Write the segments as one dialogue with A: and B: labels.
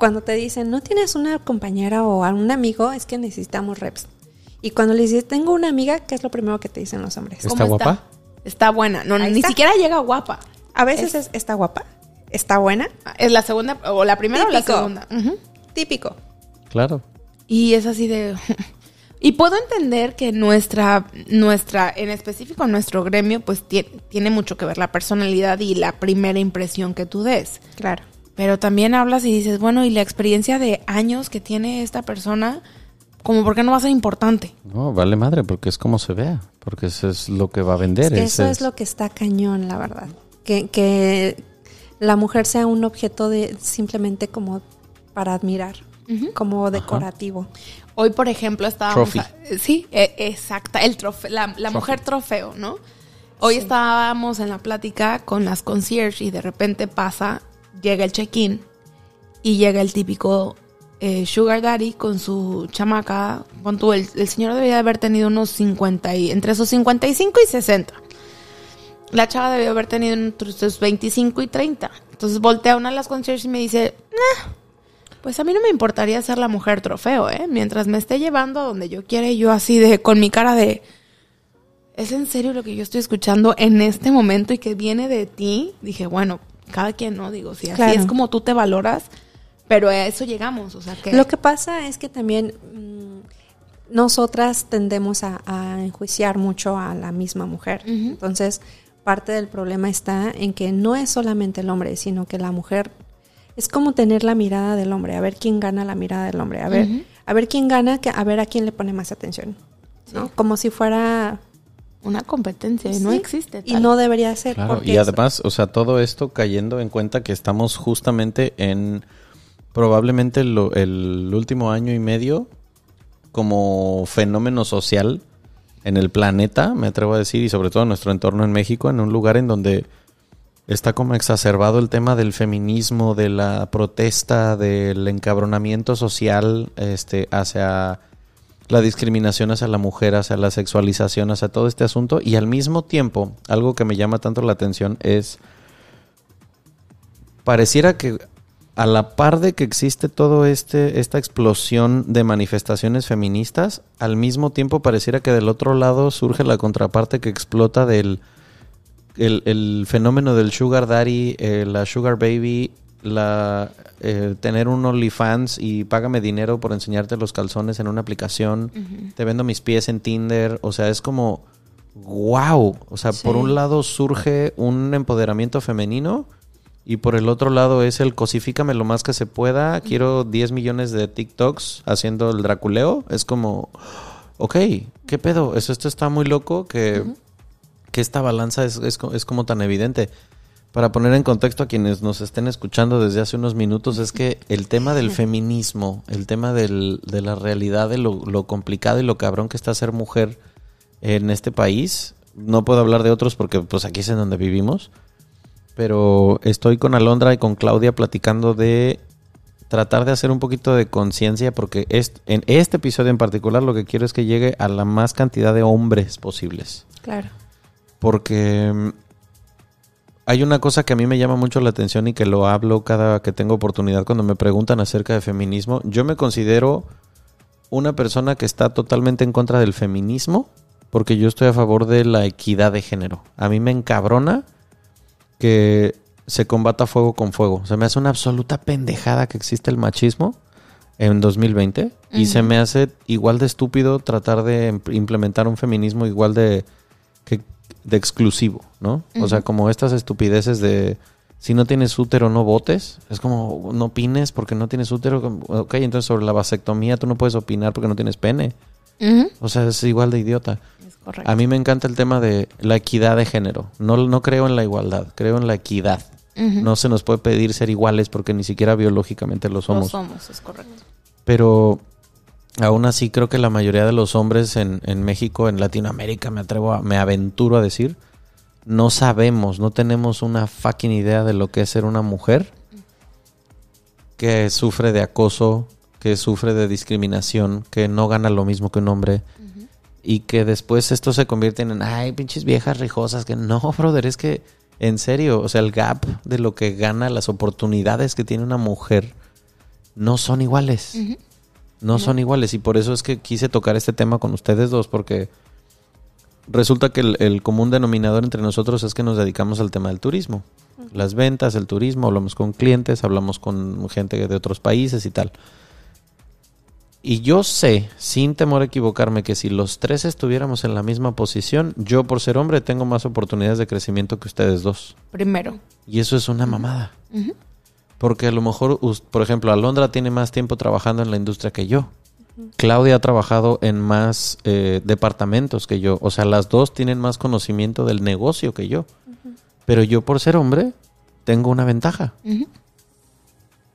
A: Cuando te dicen, no tienes una compañera o un amigo, es que necesitamos reps. Y cuando le dices, tengo una amiga, ¿qué es lo primero que te dicen los hombres?
B: ¿Está guapa?
C: Está buena. No,
A: Ahí
C: ni
A: está.
C: siquiera llega guapa.
A: A veces es, está guapa, está buena,
C: Es la segunda, o la primera o la segunda.
A: Típico.
B: Claro.
C: Y es así de... y puedo entender que nuestra, nuestra, en específico nuestro gremio, pues tie- tiene mucho que ver la personalidad y la primera impresión que tú des.
A: Claro.
C: Pero también hablas y dices, bueno, y la experiencia de años que tiene esta persona, como por qué no va a ser importante.
B: No, vale madre, porque es como se vea. Porque eso es lo que va a vender.
A: Es que
B: ese
A: eso es lo que está cañón, la verdad. Que, que la mujer sea un objeto de simplemente como para admirar, como decorativo.
C: Hoy, por ejemplo, estábamos...
B: Trophy.
C: a- sí, e- exacta, el trofeo, la, la mujer trofeo, ¿no? Hoy
A: Sí.
C: estábamos en la plática con las concierge y de repente pasa, llega el check-in y llega el típico eh, sugar daddy con su chamaca. Tú, el, señor debería haber tenido unos 50 y... entre esos 55 y 60. La chava debió haber tenido entre sus 25 y 30. Entonces voltea una de las concierge y me dice, "Nah, pues a mí no me importaría ser la mujer trofeo, ¿eh? Mientras me esté llevando a donde yo quiera yo así de, con mi cara de, ¿es en serio lo que yo estoy escuchando en este momento y que viene de ti? Dije, bueno, cada quien no, digo, si así
A: Claro.
C: es como tú te valoras, pero a eso llegamos, o sea que...
A: Lo que pasa es que también mm, nosotras tendemos a, a enjuiciar mucho a la misma mujer. Entonces, parte del problema está en que no es solamente el hombre, sino que la mujer es como tener la mirada del hombre, a ver quién gana la mirada del hombre, a ver, a ver quién gana, a ver a quién le pone más atención. ¿no?
C: Sí.
A: Como si fuera
C: Una competencia, no
A: Sí,
C: existe.
A: y no debería ser.
B: Claro,
A: porque
B: y además, o sea, todo esto cayendo en cuenta que estamos justamente en probablemente lo- el último año y medio como fenómeno social en el planeta, me atrevo a decir, y sobre todo en nuestro entorno en México, en un lugar en donde está como exacerbado el tema del feminismo, de la protesta, del encabronamiento social este, hacia la discriminación hacia la mujer, hacia la sexualización, hacia todo este asunto. Y al mismo tiempo, algo que me llama tanto la atención es, pareciera que a la par de que existe todo este, esta explosión de manifestaciones feministas, al mismo tiempo pareciera que del otro lado surge la contraparte que explota del el, fenómeno del sugar daddy, eh, la sugar baby, la eh, tener un OnlyFans y págame dinero por enseñarte los calzones en una aplicación, te vendo mis pies en Tinder, o sea, es como wow, o sea, por un lado surge un empoderamiento femenino y por el otro lado es el cosifícame lo más que se pueda, quiero 10 millones de TikToks haciendo el draculeo, es como ok, ¿qué pedo? Eso esto está muy loco que que esta balanza es, es, es como tan evidente. Para poner en contexto a quienes nos estén escuchando desde hace unos minutos, es que el tema del feminismo, el tema del- de la realidad, de lo, lo complicado y lo cabrón que está ser mujer en este país, no puedo hablar de otros porque pues aquí es en donde vivimos, pero estoy con Alondra y con Claudia platicando de tratar de hacer un poquito de conciencia porque est- en este episodio en particular lo que quiero es que llegue a la más cantidad de hombres posibles
A: Claro.
B: porque hay una cosa que a mí me llama mucho la atención y que lo hablo cada que tengo oportunidad cuando me preguntan acerca de feminismo. Yo me considero una persona que está totalmente en contra del feminismo porque yo estoy a favor de la equidad de género. A mí me encabrona que se combata fuego con fuego. Se me hace una absoluta pendejada que existe el machismo en 2020 y se me hace igual de estúpido tratar de em- implementar un feminismo igual de, que, de exclusivo, ¿no? O sea, como estas estupideces de si no tienes útero no votes, es como no opines porque no tienes útero, ok, entonces sobre la vasectomía tú no puedes opinar porque no tienes pene, o sea, es igual de idiota.
C: Es correcto.
B: A mí me encanta el tema de la equidad de género, no, no creo en la igualdad, creo en la equidad. No se nos puede pedir ser iguales porque ni siquiera biológicamente lo
C: Lo
B: somos.
C: somos, es correcto.
B: Pero aún así creo que la mayoría de los hombres en, México, en Latinoamérica, me atrevo a, me aventuro a decir, no sabemos, no tenemos una fucking idea de lo que es ser una mujer que sufre de acoso, que sufre de discriminación, que no gana lo mismo que un hombre. Y que después esto se convierte en, ay, pinches viejas rijosas, que no, brother, es que, en serio, o sea, el gap de lo que gana, las oportunidades que tiene una mujer, no son iguales. No son iguales. Y por eso es que quise tocar este tema con ustedes dos, porque resulta que el, el común denominador entre nosotros es que nos dedicamos al tema del turismo. Las ventas, el turismo, hablamos con clientes, hablamos con gente de otros países y tal. Y yo sé, sin temor a equivocarme, que si los tres estuviéramos en la misma posición, yo por ser hombre tengo más oportunidades de crecimiento que ustedes dos.
C: Primero.
B: Y eso es una mamada. Porque a lo mejor, por ejemplo, Alondra tiene más tiempo trabajando en la industria que yo. Claudia ha trabajado en más eh, departamentos que yo. O sea, las dos tienen más conocimiento del negocio que yo. Pero yo por ser hombre tengo una ventaja.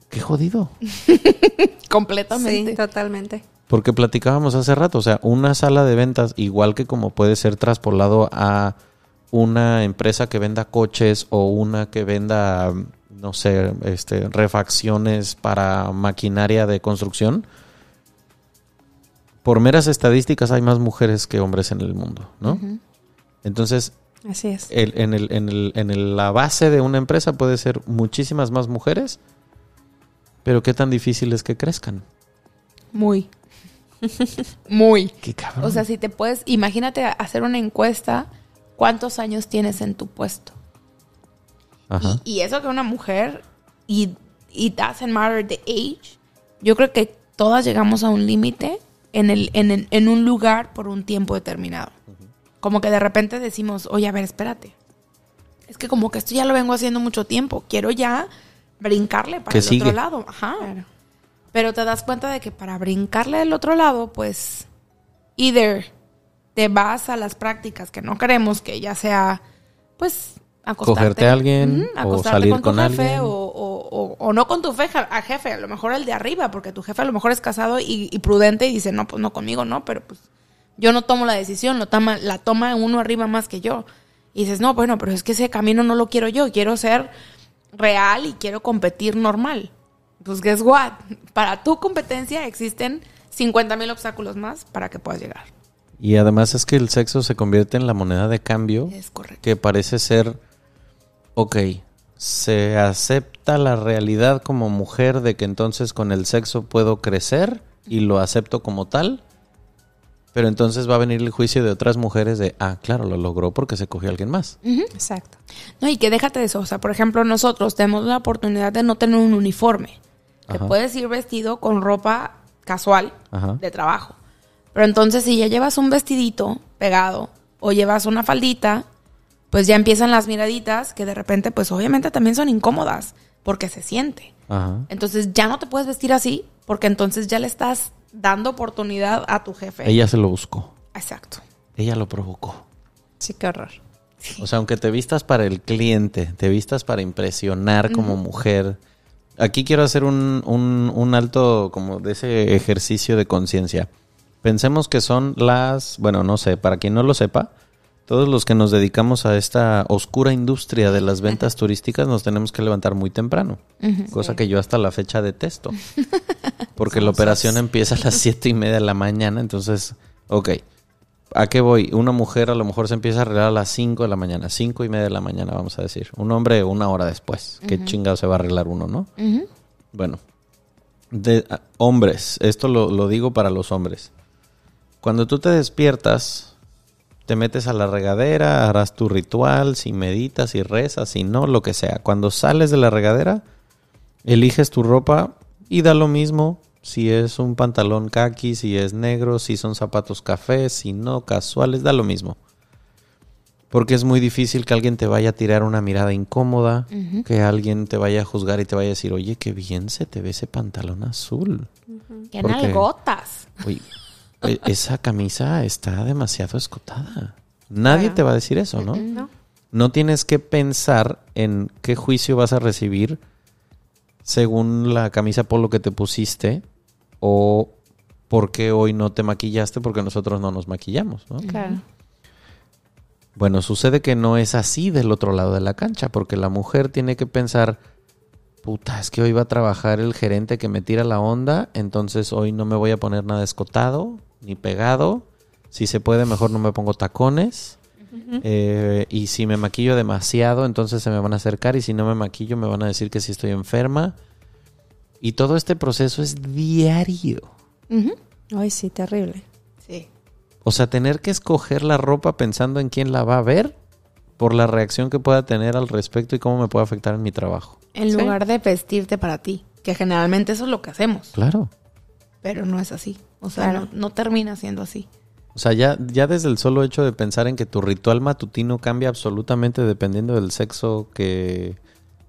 B: Qué jodido.
C: Completamente.
A: Sí, totalmente.
B: Porque platicábamos hace rato, o sea, una sala de ventas, igual que como puede ser traspolado a una empresa que venda coches o una que venda, no sé, este, refacciones para maquinaria de construcción, por meras estadísticas hay más mujeres que hombres en el mundo, ¿no? Entonces,
A: Así es.
B: el- en, el, en, el, en el- la base de una empresa puede ser muchísimas más mujeres, pero qué tan difícil es que crezcan.
C: Muy. Muy.
B: Qué cabrón.
C: O sea, si te puedes, imagínate hacer una encuesta, ¿cuántos años tienes en tu puesto?
B: Ajá.
C: Y, y eso que una mujer, y it doesn't matter the age, yo creo que todas llegamos a un límite en, el, en, el- en un lugar por un tiempo determinado. Como que de repente decimos, oye, a ver, espérate. Es que como que esto ya lo vengo haciendo mucho tiempo. Quiero ya brincarle para
B: ¿Qué
C: el
B: sigue?
C: otro lado. Ajá.
A: Claro.
C: Pero te das cuenta de que para brincarle del otro lado, pues, either te vas a las prácticas que no queremos, que ya sea, pues, acostarte.
B: Cogerte a alguien, o
C: acostarte
B: salir
C: con tu
B: con
C: jefe,
B: alguien.
C: O, o- o- o no con tu jefe, a jefe, a lo mejor el de arriba, porque tu jefe a lo mejor es casado y, y prudente y dice, no, pues no conmigo, no, pero pues yo no tomo la decisión, lo toma, la toma uno arriba más que yo. Y dices, no, bueno, pero es que ese camino no lo quiero yo, quiero ser real y quiero competir normal. Pues guess what? Para tu competencia existen 50 mil obstáculos más para que puedas llegar.
B: Y además es que el sexo se convierte en la moneda de cambio
C: Es correcto.
B: que parece ser, ok, se acepta la realidad como mujer de que entonces con el sexo puedo crecer y lo acepto como tal, pero entonces va a venir el juicio de otras mujeres de, ah, claro, lo logró porque se cogió a alguien más.
A: Exacto.
C: No, y que déjate de eso. O sea, por ejemplo, nosotros tenemos la oportunidad de no tener un uniforme. Te
B: Ajá.
C: puedes ir vestido con ropa casual
B: Ajá.
C: de trabajo. Pero entonces, si ya llevas un vestidito pegado o llevas una faldita, pues ya empiezan las miraditas que de repente, pues obviamente también son incómodas porque se siente.
B: Ajá.
C: Entonces ya no te puedes vestir así porque entonces ya le estás dando oportunidad a tu jefe.
B: Ella se lo buscó,
C: Exacto.
B: ella lo provocó.
A: Sí, qué horror.
B: O sea, aunque te vistas para el cliente, te vistas para impresionar como mujer. Aquí quiero hacer un, un- un alto como de ese ejercicio de conciencia. Pensemos que son las, bueno, no sé, para quien no lo sepa, todos los que nos dedicamos a esta oscura industria de las ventas turísticas nos tenemos que levantar muy temprano. Cosa que yo hasta la fecha detesto. Porque la operación empieza a las siete y media de la mañana, entonces, ok. ¿A qué voy? Una mujer a lo mejor se empieza a arreglar a las 5 de la mañana, cinco y media de la mañana, vamos a decir. Un hombre una hora después. ¿Qué chingado se va a arreglar uno, no? Bueno, de hombres, esto lo, lo digo para los hombres. Cuando tú te despiertas, te metes a la regadera, harás tu ritual, si meditas, si rezas, si no, lo que sea. Cuando sales de la regadera, eliges tu ropa y da lo mismo Si es un pantalón khaki, si es negro, si son zapatos café, si no, casuales, da lo mismo. Porque es muy difícil que alguien te vaya a tirar una mirada incómoda, que alguien te vaya a juzgar y te vaya a decir, oye, qué bien se te ve ese pantalón azul.
C: ¡Qué
B: ¿Por qué?
C: nalgotas!
B: Oye, esa camisa está demasiado escotada. Nadie te va a decir eso, ¿no?
A: ¿No?
B: No tienes que pensar en qué juicio vas a recibir según la camisa polo que te pusiste o por qué hoy no te maquillaste porque nosotros no nos maquillamos, ¿no?
A: Claro.
B: Bueno, sucede que no es así del otro lado de la cancha, porque la mujer tiene que pensar, puta, es que hoy va a trabajar el gerente que me tira la onda, entonces hoy no me voy a poner nada escotado ni pegado. Si se puede, mejor no me pongo tacones. Eh, y si me maquillo demasiado, entonces se me van a acercar. Y si no me maquillo, me van a decir que si estoy enferma. Y todo este proceso es diario.
A: Ay, sí, terrible.
C: Sí.
B: O sea, tener que escoger la ropa pensando en quién la va a ver por la reacción que pueda tener al respecto y cómo me puede afectar en mi trabajo.
C: En
A: Sí.
C: lugar de vestirte para ti, que generalmente eso es lo que hacemos,
B: Claro.
C: pero no es así. O sea,
A: Claro.
C: no, no termina siendo así.
B: O sea, ya, ya desde el solo hecho de pensar en que tu ritual matutino cambia absolutamente dependiendo del sexo que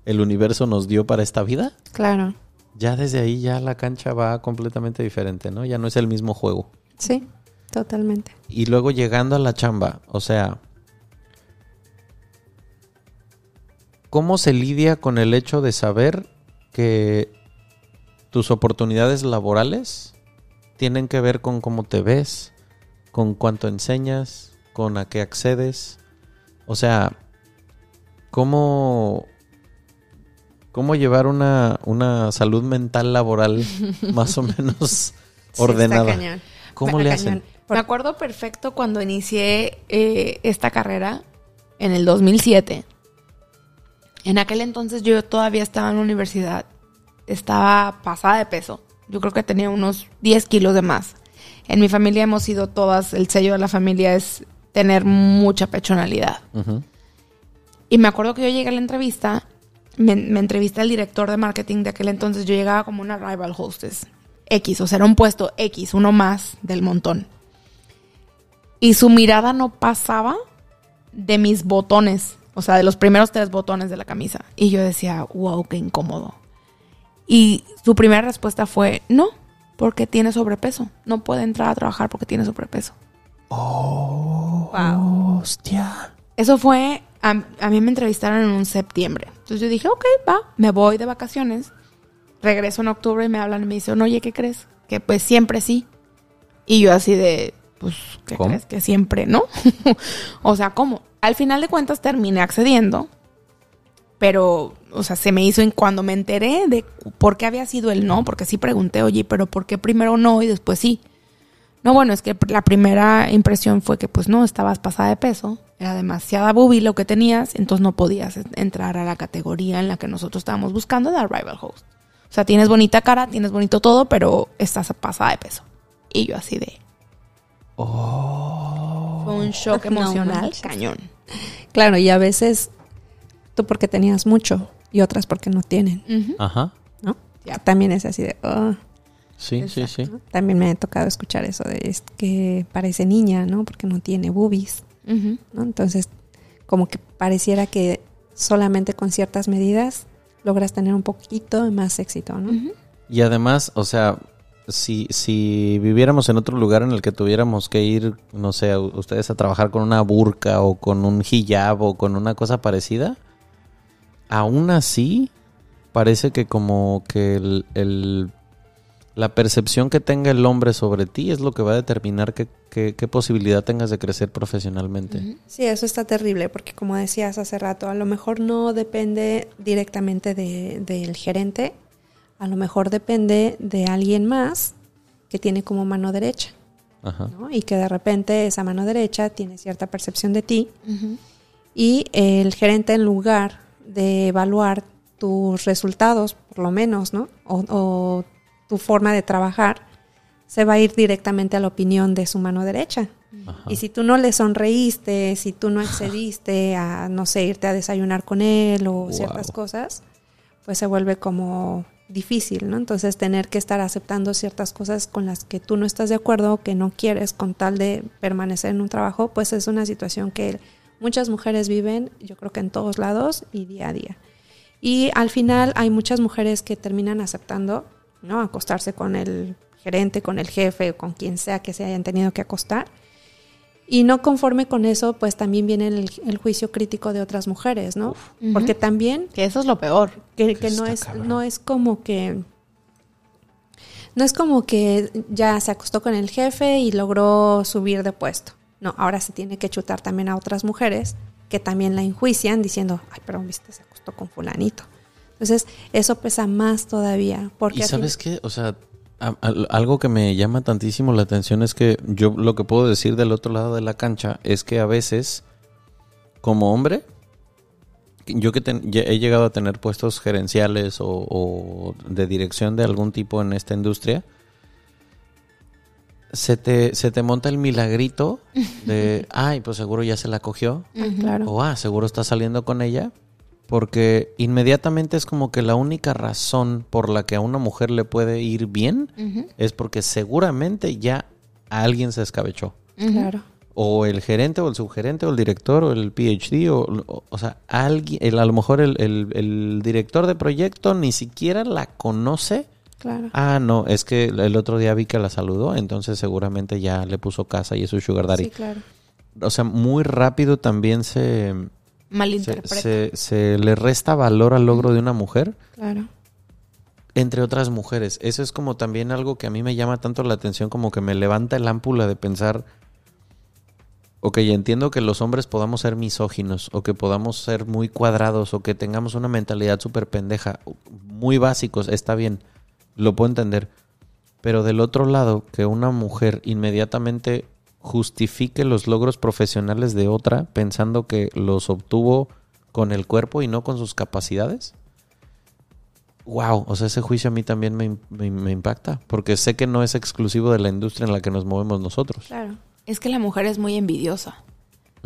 B: el universo nos dio para esta vida,
A: Claro.
B: ya desde ahí ya la cancha va completamente diferente, ¿no? Ya no es el mismo juego.
A: Sí, totalmente.
B: Y luego llegando a la chamba, o sea, ¿cómo se lidia con el hecho de saber que tus oportunidades laborales tienen que ver con cómo te ves, con cuánto enseñas, con a qué accedes? O sea, ¿cómo, cómo llevar una, una salud mental laboral más o menos ordenada?
A: Sí, está cañón.
B: ¿Cómo le
A: cañón.
B: hacen?
C: Me acuerdo perfecto cuando inicié eh, esta carrera en el 2007. En aquel entonces yo todavía estaba en la universidad. Estaba pasada de peso. Yo creo que tenía unos 10 kilos de más. En mi familia hemos sido todas, el sello de la familia es tener mucha pechonalidad. Y me acuerdo que yo llegué a la entrevista, me, me entrevisté al director de marketing de aquel entonces, yo llegaba como una rival hostess X, o sea, era un puesto X, uno más del montón. Y su mirada no pasaba de mis botones, o sea, de los primeros tres botones de la camisa. Y yo decía, wow, qué incómodo. Y su primera respuesta fue, no, porque tiene sobrepeso. No puede entrar a trabajar porque tiene sobrepeso.
A: Wow.
B: Hostia.
C: Eso fue, a, a mí me entrevistaron en un septiembre. Entonces yo dije, ok, va, me voy de vacaciones. Regreso en octubre y me hablan y me dicen, oye, ¿qué crees? Que pues siempre sí. Y yo así de, pues, ¿qué
B: ¿Cómo?
C: crees? Que siempre, ¿no? o sea, ¿cómo? Al final de cuentas terminé accediendo, pero, o sea, se me hizo en cuando me enteré de por qué había sido el no, porque sí pregunté, oye, pero ¿por qué primero no y después sí? No, bueno, es que la primera impresión fue que pues no, estabas pasada de peso, era demasiada boobie lo que tenías, entonces no podías entrar a la categoría en la que nosotros estábamos buscando de rival host. O sea, tienes bonita cara, tienes bonito todo, pero estás pasada de peso. Y yo así de... Fue un shock emocional cañón.
A: Claro, y a veces tú porque tenías mucho y otras porque no tienen.
B: Ajá.
A: ¿no? También es así de, "Oh",
B: Sí, sí, sí.
A: También me ha tocado escuchar eso de es que parece niña, ¿no? Porque no tiene boobies. ¿no? Entonces, como que pareciera que solamente con ciertas medidas logras tener un poquito más éxito, ¿no?
B: Y además, o sea, si, si viviéramos en otro lugar en el que tuviéramos que ir, no sé, a- ustedes a trabajar con una burka o con un hijab o con una cosa parecida, aún así parece que como que el, el- la percepción que tenga el hombre sobre ti es lo que va a determinar qué, qué- qué posibilidad tengas de crecer profesionalmente.
A: Sí, eso está terrible porque como decías hace rato, a lo mejor no depende directamente de- del gerente, a lo mejor depende de alguien más que tiene como mano derecha,
B: Ajá.
A: ¿no? Y que de repente esa mano derecha tiene cierta percepción de ti y el gerente en lugar de evaluar tus resultados, por lo menos, ¿no? O, o tu forma de trabajar, se va a ir directamente a la opinión de su mano derecha.
B: Ajá.
A: Y si tú no le sonreíste, si tú no accediste a, no sé, irte a desayunar con él o
B: Wow.
A: ciertas cosas, pues se vuelve como difícil, ¿no? Entonces tener que estar aceptando ciertas cosas con las que tú no estás de acuerdo, que no quieres con tal de permanecer en un trabajo, pues es una situación que muchas mujeres viven, yo creo que en todos lados y día a día. Y al final hay muchas mujeres que terminan aceptando, ¿no? Acostarse con el gerente, con el jefe, con quien sea que se hayan tenido que acostar. Y no conforme con eso, pues también viene el, el juicio crítico de otras mujeres, ¿no? Porque también
C: Que eso es lo peor.
A: que, que no es
B: cabrón.
A: no es como que no es como que ya se acostó con el jefe y logró subir de puesto. No, ahora se tiene que chutar también a otras mujeres que también la enjuician diciendo, ay, pero viste, se acostó con fulanito. Entonces, eso pesa más todavía. Porque
B: Y sabes qué, o sea, a- algo que me llama tantísimo la atención es que yo lo que puedo decir del otro lado de la cancha es que a veces, como hombre, yo que ten- he llegado a tener puestos gerenciales o, o de dirección de algún tipo en esta industria, se te, se te monta el milagrito de, ay, pues seguro ya se la cogió,
A: claro.
B: o ah, seguro está saliendo con ella. Porque inmediatamente es como que la única razón por la que a una mujer le puede ir bien es porque seguramente ya alguien se escabechó.
A: Claro.
B: O el gerente, o el subgerente, o el director, o el PhD, o, o, o sea, alguien, el- a lo mejor el, el- el director de proyecto ni siquiera la conoce.
A: Claro.
B: Ah, no, es que el otro día vi que la saludó, entonces seguramente ya le puso casa y es su sugar daddy.
A: Sí, claro.
B: O sea, muy rápido también se, se,
C: Malinterpreta.
B: se- se le resta valor al logro de una mujer
A: Claro.
B: entre otras mujeres. Eso es como también algo que a mí me llama tanto la atención, como que me levanta el ámpula de pensar, ok, entiendo que los hombres podamos ser misóginos, o que podamos ser muy cuadrados, o que tengamos una mentalidad súper pendeja, muy básicos, está bien, lo puedo entender. Pero del otro lado, que una mujer inmediatamente justifique los logros profesionales de otra pensando que los obtuvo con el cuerpo y no con sus capacidades. Wow, o sea, ese juicio a mí también me, me- me impacta, porque sé que no es exclusivo de la industria en la que nos movemos nosotros.
A: Claro.
C: Es que la mujer es muy envidiosa.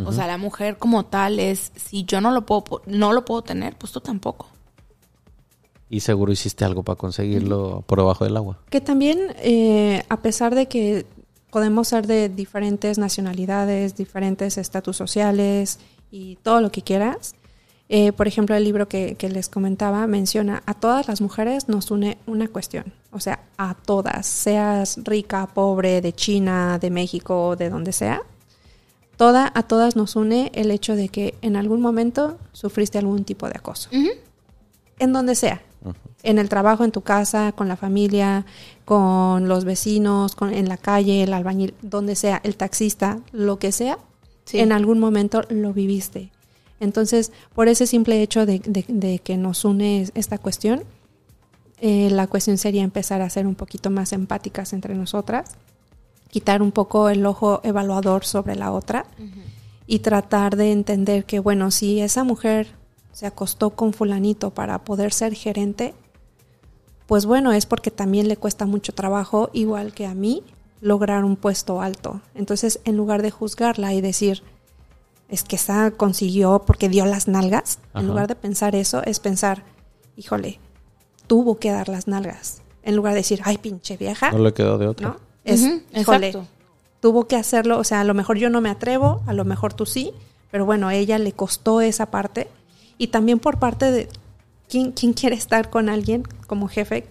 C: O sea, la mujer como tal es, si yo no lo puedo, no lo puedo tener, pues tú tampoco.
B: Y seguro hiciste algo para conseguirlo por debajo del agua.
A: Que también, eh, a pesar de que podemos ser de diferentes nacionalidades, diferentes estatus sociales y todo lo que quieras, eh, por ejemplo, el libro que, que les comentaba menciona a todas las mujeres nos une una cuestión, o sea, a todas, seas rica, pobre, de China, de México, de donde sea, toda, a todas nos une el hecho de que en algún momento sufriste algún tipo de acoso en donde sea. En el trabajo, en tu casa, con la familia, con los vecinos, con, en la calle, el albañil, donde sea, el taxista, lo que sea,
C: Sí.
A: en algún momento lo viviste. Entonces, por ese simple hecho de, de- de que nos une esta cuestión, eh, la cuestión sería empezar a ser un poquito más empáticas entre nosotras, quitar un poco el ojo evaluador sobre la otra y tratar de entender que, bueno, si esa mujer se acostó con fulanito para poder ser gerente, pues bueno, es porque también le cuesta mucho trabajo, igual que a mí, lograr un puesto alto. Entonces, en lugar de juzgarla y decir, es que esa consiguió porque dio las nalgas,
B: Ajá.
A: en lugar de pensar eso, es pensar, híjole, tuvo que dar las nalgas. En lugar de decir, ay, pinche vieja,
B: No le quedó de otra.
A: ¿no? Es, híjole,
C: exacto.
A: tuvo que hacerlo, o sea, a lo mejor yo no me atrevo, a lo mejor tú sí, pero bueno, a ella le costó esa parte. Y también por parte de quién, quién quiere estar con alguien como jefe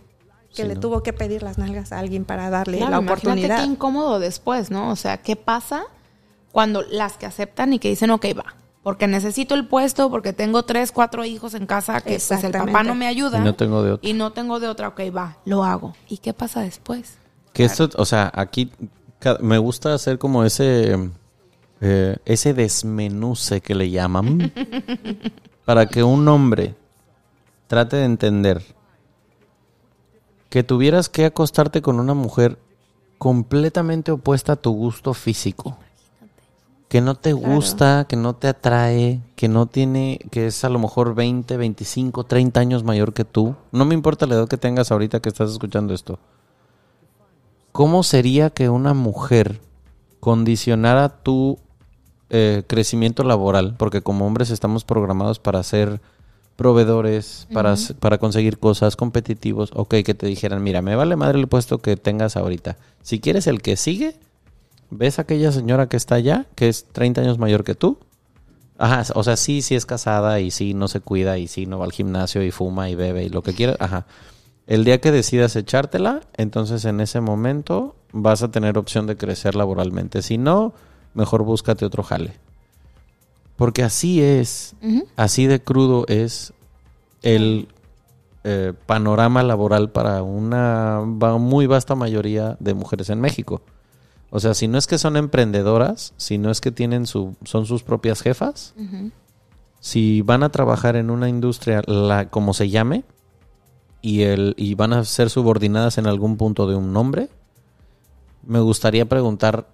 A: que
B: Sí,
A: le
B: ¿no?
A: tuvo que pedir las nalgas a alguien para darle
C: Claro,
A: la
C: imagínate
A: oportunidad.
C: qué incómodo después, ¿no? O sea, ¿qué pasa cuando las que aceptan y que dicen, ok, va, porque necesito el puesto, porque tengo tres, cuatro hijos en casa que pues el papá no me ayuda
B: Y no tengo de otra.
C: y no tengo de otra, ok, va, lo hago. ¿Y qué pasa después?
B: Que esto, o sea, aquí me gusta hacer como ese eh, ese desmenuce que le llaman para que un hombre trate de entender que tuvieras que acostarte con una mujer completamente opuesta a tu gusto físico. Que no te
A: Claro.
B: gusta, que no te atrae, que no tiene, que es a lo mejor 20, 25, 30 años mayor que tú. No me importa la edad que tengas ahorita que estás escuchando esto. ¿Cómo sería que una mujer condicionara tu eh, crecimiento laboral? Porque como hombres estamos programados para ser proveedores para, conseguir cosas competitivos. Ok, que te dijeran, mira, me vale madre el puesto que tengas ahorita. Si quieres el que sigue, ves a aquella señora que está allá, que es 30 años mayor que tú. Ajá, o sea, sí, sí es casada y sí no se cuida y sí no va al gimnasio y fuma y bebe y lo que quiera. Ajá. El día que decidas echártela, entonces en ese momento vas a tener opción de crecer laboralmente. Si no, mejor búscate otro jale. Porque así es, así de crudo es el eh, panorama laboral para una muy vasta mayoría de mujeres en México. O sea, si no es que son emprendedoras, si no es que tienen su, son sus propias jefas, si van a trabajar en una industria, la, como se llame, y, el, y van a ser subordinadas en algún punto de un nombre, me gustaría preguntar,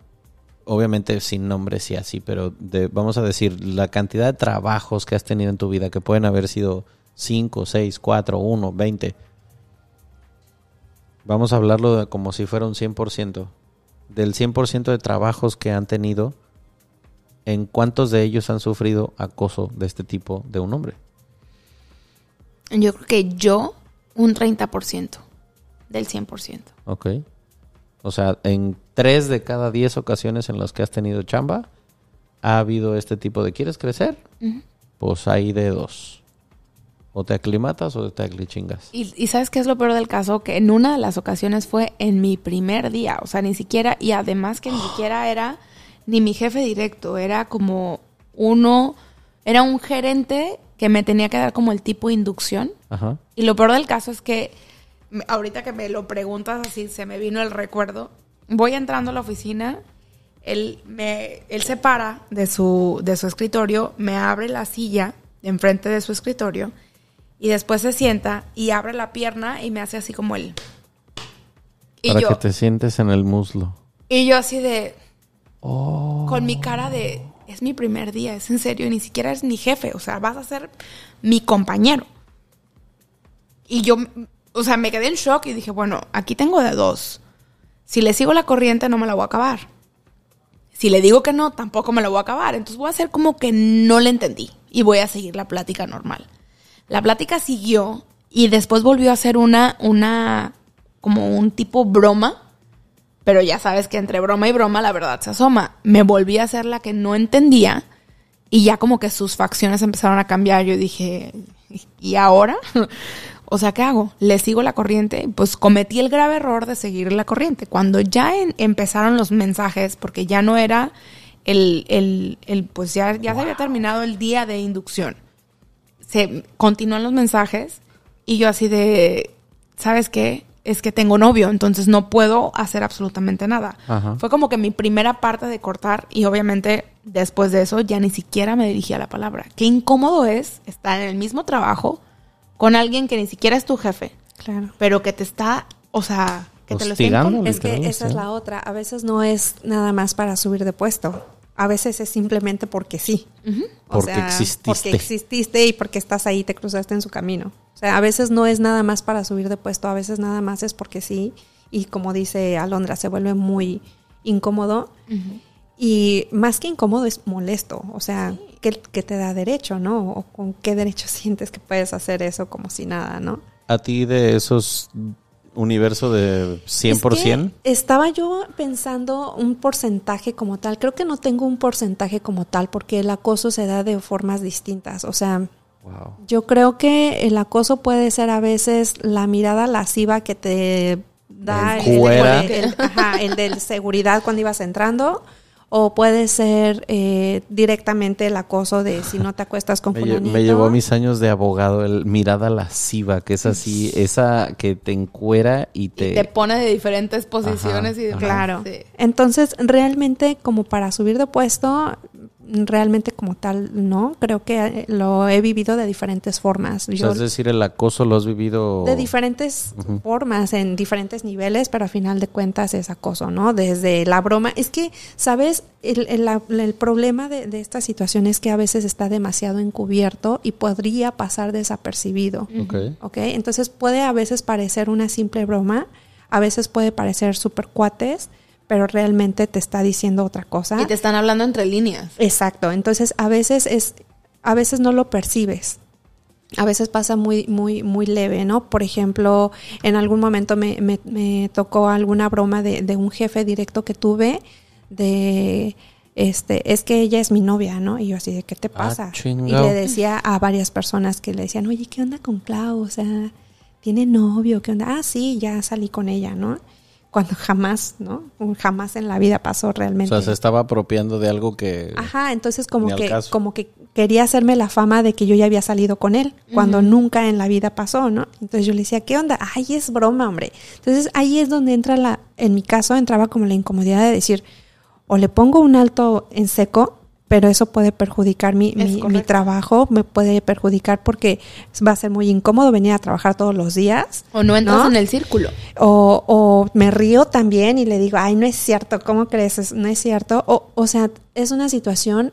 B: obviamente sin nombres y así, pero de, vamos a decir, la cantidad de trabajos que has tenido en tu vida, que pueden haber sido 5, 6, 4, 1, 20. Vamos a hablarlo de como si fuera un 100%. Del 100% de trabajos que han tenido, ¿en cuántos de ellos han sufrido acoso de este tipo de un hombre?
C: Yo creo que yo, un 30% del 100%.
B: Ok. O sea, en tres de cada diez ocasiones en las que has tenido chamba, ha habido este tipo de ¿quieres crecer? Pues hay de dos. O te aclimatas o te aclichingas.
C: Y, y ¿sabes qué es lo peor del caso? Que en una de las ocasiones fue en mi primer día, o sea, ni siquiera, y además que ni siquiera era ni mi jefe directo, era como uno, era un gerente que me tenía que dar como el tipo de inducción.
B: Ajá.
C: Y lo peor del caso es que ahorita que me lo preguntas así, se me vino el recuerdo. Voy entrando a la oficina, él, me, él se para de su, de su escritorio, me abre la silla de enfrente de su escritorio y después se sienta y abre la pierna y me hace así como él. Y
B: Para
C: yo,
B: que te sientes en el muslo.
C: y yo así de,
B: Oh.
C: con mi cara de, es mi primer día, es en serio, ni siquiera es mi jefe, o sea, vas a ser mi compañero. Y yo, o sea, me quedé en shock y dije, bueno, aquí tengo de dos. Si le sigo la corriente, no me la voy a acabar. Si le digo que no, tampoco me la voy a acabar. Entonces voy a hacer como que no le entendí y voy a seguir la plática normal. La plática siguió y después volvió a ser una, una, como un tipo broma. Pero ya sabes que entre broma y broma la verdad se asoma. Me volví a hacer la que no entendía y ya como que sus facciones empezaron a cambiar. Yo dije, ¿y ahora? O sea, ¿qué hago? ¿Le sigo la corriente? Pues cometí el grave error de seguir la corriente. Cuando ya en- empezaron los mensajes, porque ya no era el, el, el pues ya, ya se había terminado el día de inducción. Se continúan los mensajes y yo así de, ¿sabes qué? Es que tengo novio, entonces no puedo hacer absolutamente nada.
B: Ajá.
C: Fue como que mi primera parte de cortar y obviamente después de eso ya ni siquiera me dirigía la palabra. Qué incómodo es estar en el mismo trabajo con alguien que ni siquiera es tu jefe,
A: Claro.
C: pero que te está, o sea, que te lo
A: Es que esa es la otra. A veces no es nada más para subir de puesto. A veces es simplemente porque sí. O
B: Porque exististe.
A: Porque exististe y porque estás ahí, te cruzaste en su camino. O sea, a veces no es nada más para subir de puesto, a veces nada más es porque sí. Y como dice Alondra, se vuelve muy incómodo. Y más que incómodo es molesto. O sea, que, que te da derecho, ¿no? O con qué derecho sientes que puedes hacer eso como si nada, ¿no?
B: A ti de esos universo de 100%.
A: Es que estaba yo pensando un porcentaje como tal. Creo que no tengo un porcentaje como tal porque el acoso se da de formas distintas. O sea,
B: Wow.
A: yo creo que el acoso puede ser a veces la mirada lasciva que te da el- el- ajá, el de seguridad cuando ibas entrando. O puede ser eh, directamente el acoso de si no te acuestas con
B: Me, me llevó mis años de abogado, el mirada lasciva, que es así, esa que te encuera y te...
C: y te pone de diferentes posiciones
B: Ajá,
C: y de.
A: Claro.
C: Sí.
A: Entonces, realmente como para subir de puesto, realmente como tal, no. Creo que eh, lo he vivido de diferentes formas. Yo-
B: es decir, el acoso lo has vivido...
A: de diferentes formas, en diferentes niveles, pero a final de cuentas es acoso, ¿no? Desde la broma. Es que, ¿sabes? El, el- problema de, de esta situación es que a veces está demasiado encubierto y podría pasar desapercibido.
B: Ok.
A: ¿ok? Entonces puede a veces parecer una simple broma, a veces puede parecer super cuates, pero realmente te está diciendo otra cosa.
C: Y te están hablando entre líneas.
A: Exacto, entonces a veces es, a veces no lo percibes. a veces pasa muy, muy, muy leve, ¿no? Por ejemplo, en algún momento me, me, me tocó alguna broma de, de un jefe directo que tuve de este, es que ella es mi novia, ¿no? Y yo así de, ¿qué te
B: Ah,
A: pasa? y le decía a varias personas que le decían, oye, ¿qué onda con Clau? O sea, ¿tiene novio? ¿Qué onda? Ah, sí, ya salí con ella, ¿no? Cuando jamás, ¿no? Jamás en la vida pasó
B: O
A: realmente.
B: sea, se estaba apropiando de algo que...
A: Ajá, entonces como que, como que quería hacerme la fama de que yo ya había salido con él, cuando nunca en la vida pasó, ¿no? Entonces yo le decía, ¿qué onda? Ay, es broma, hombre. Entonces ahí es donde entra la, en mi caso entraba como la incomodidad de decir, o le pongo un alto en seco, pero eso puede perjudicar mi, mi, trabajo, me puede perjudicar porque va a ser muy incómodo venir a trabajar todos los días.
C: O no entras
A: ¿No?
C: en el círculo.
A: O, o me río también y le digo, ay, no es cierto, ¿cómo crees? Es- No es cierto. O, o sea, es una situación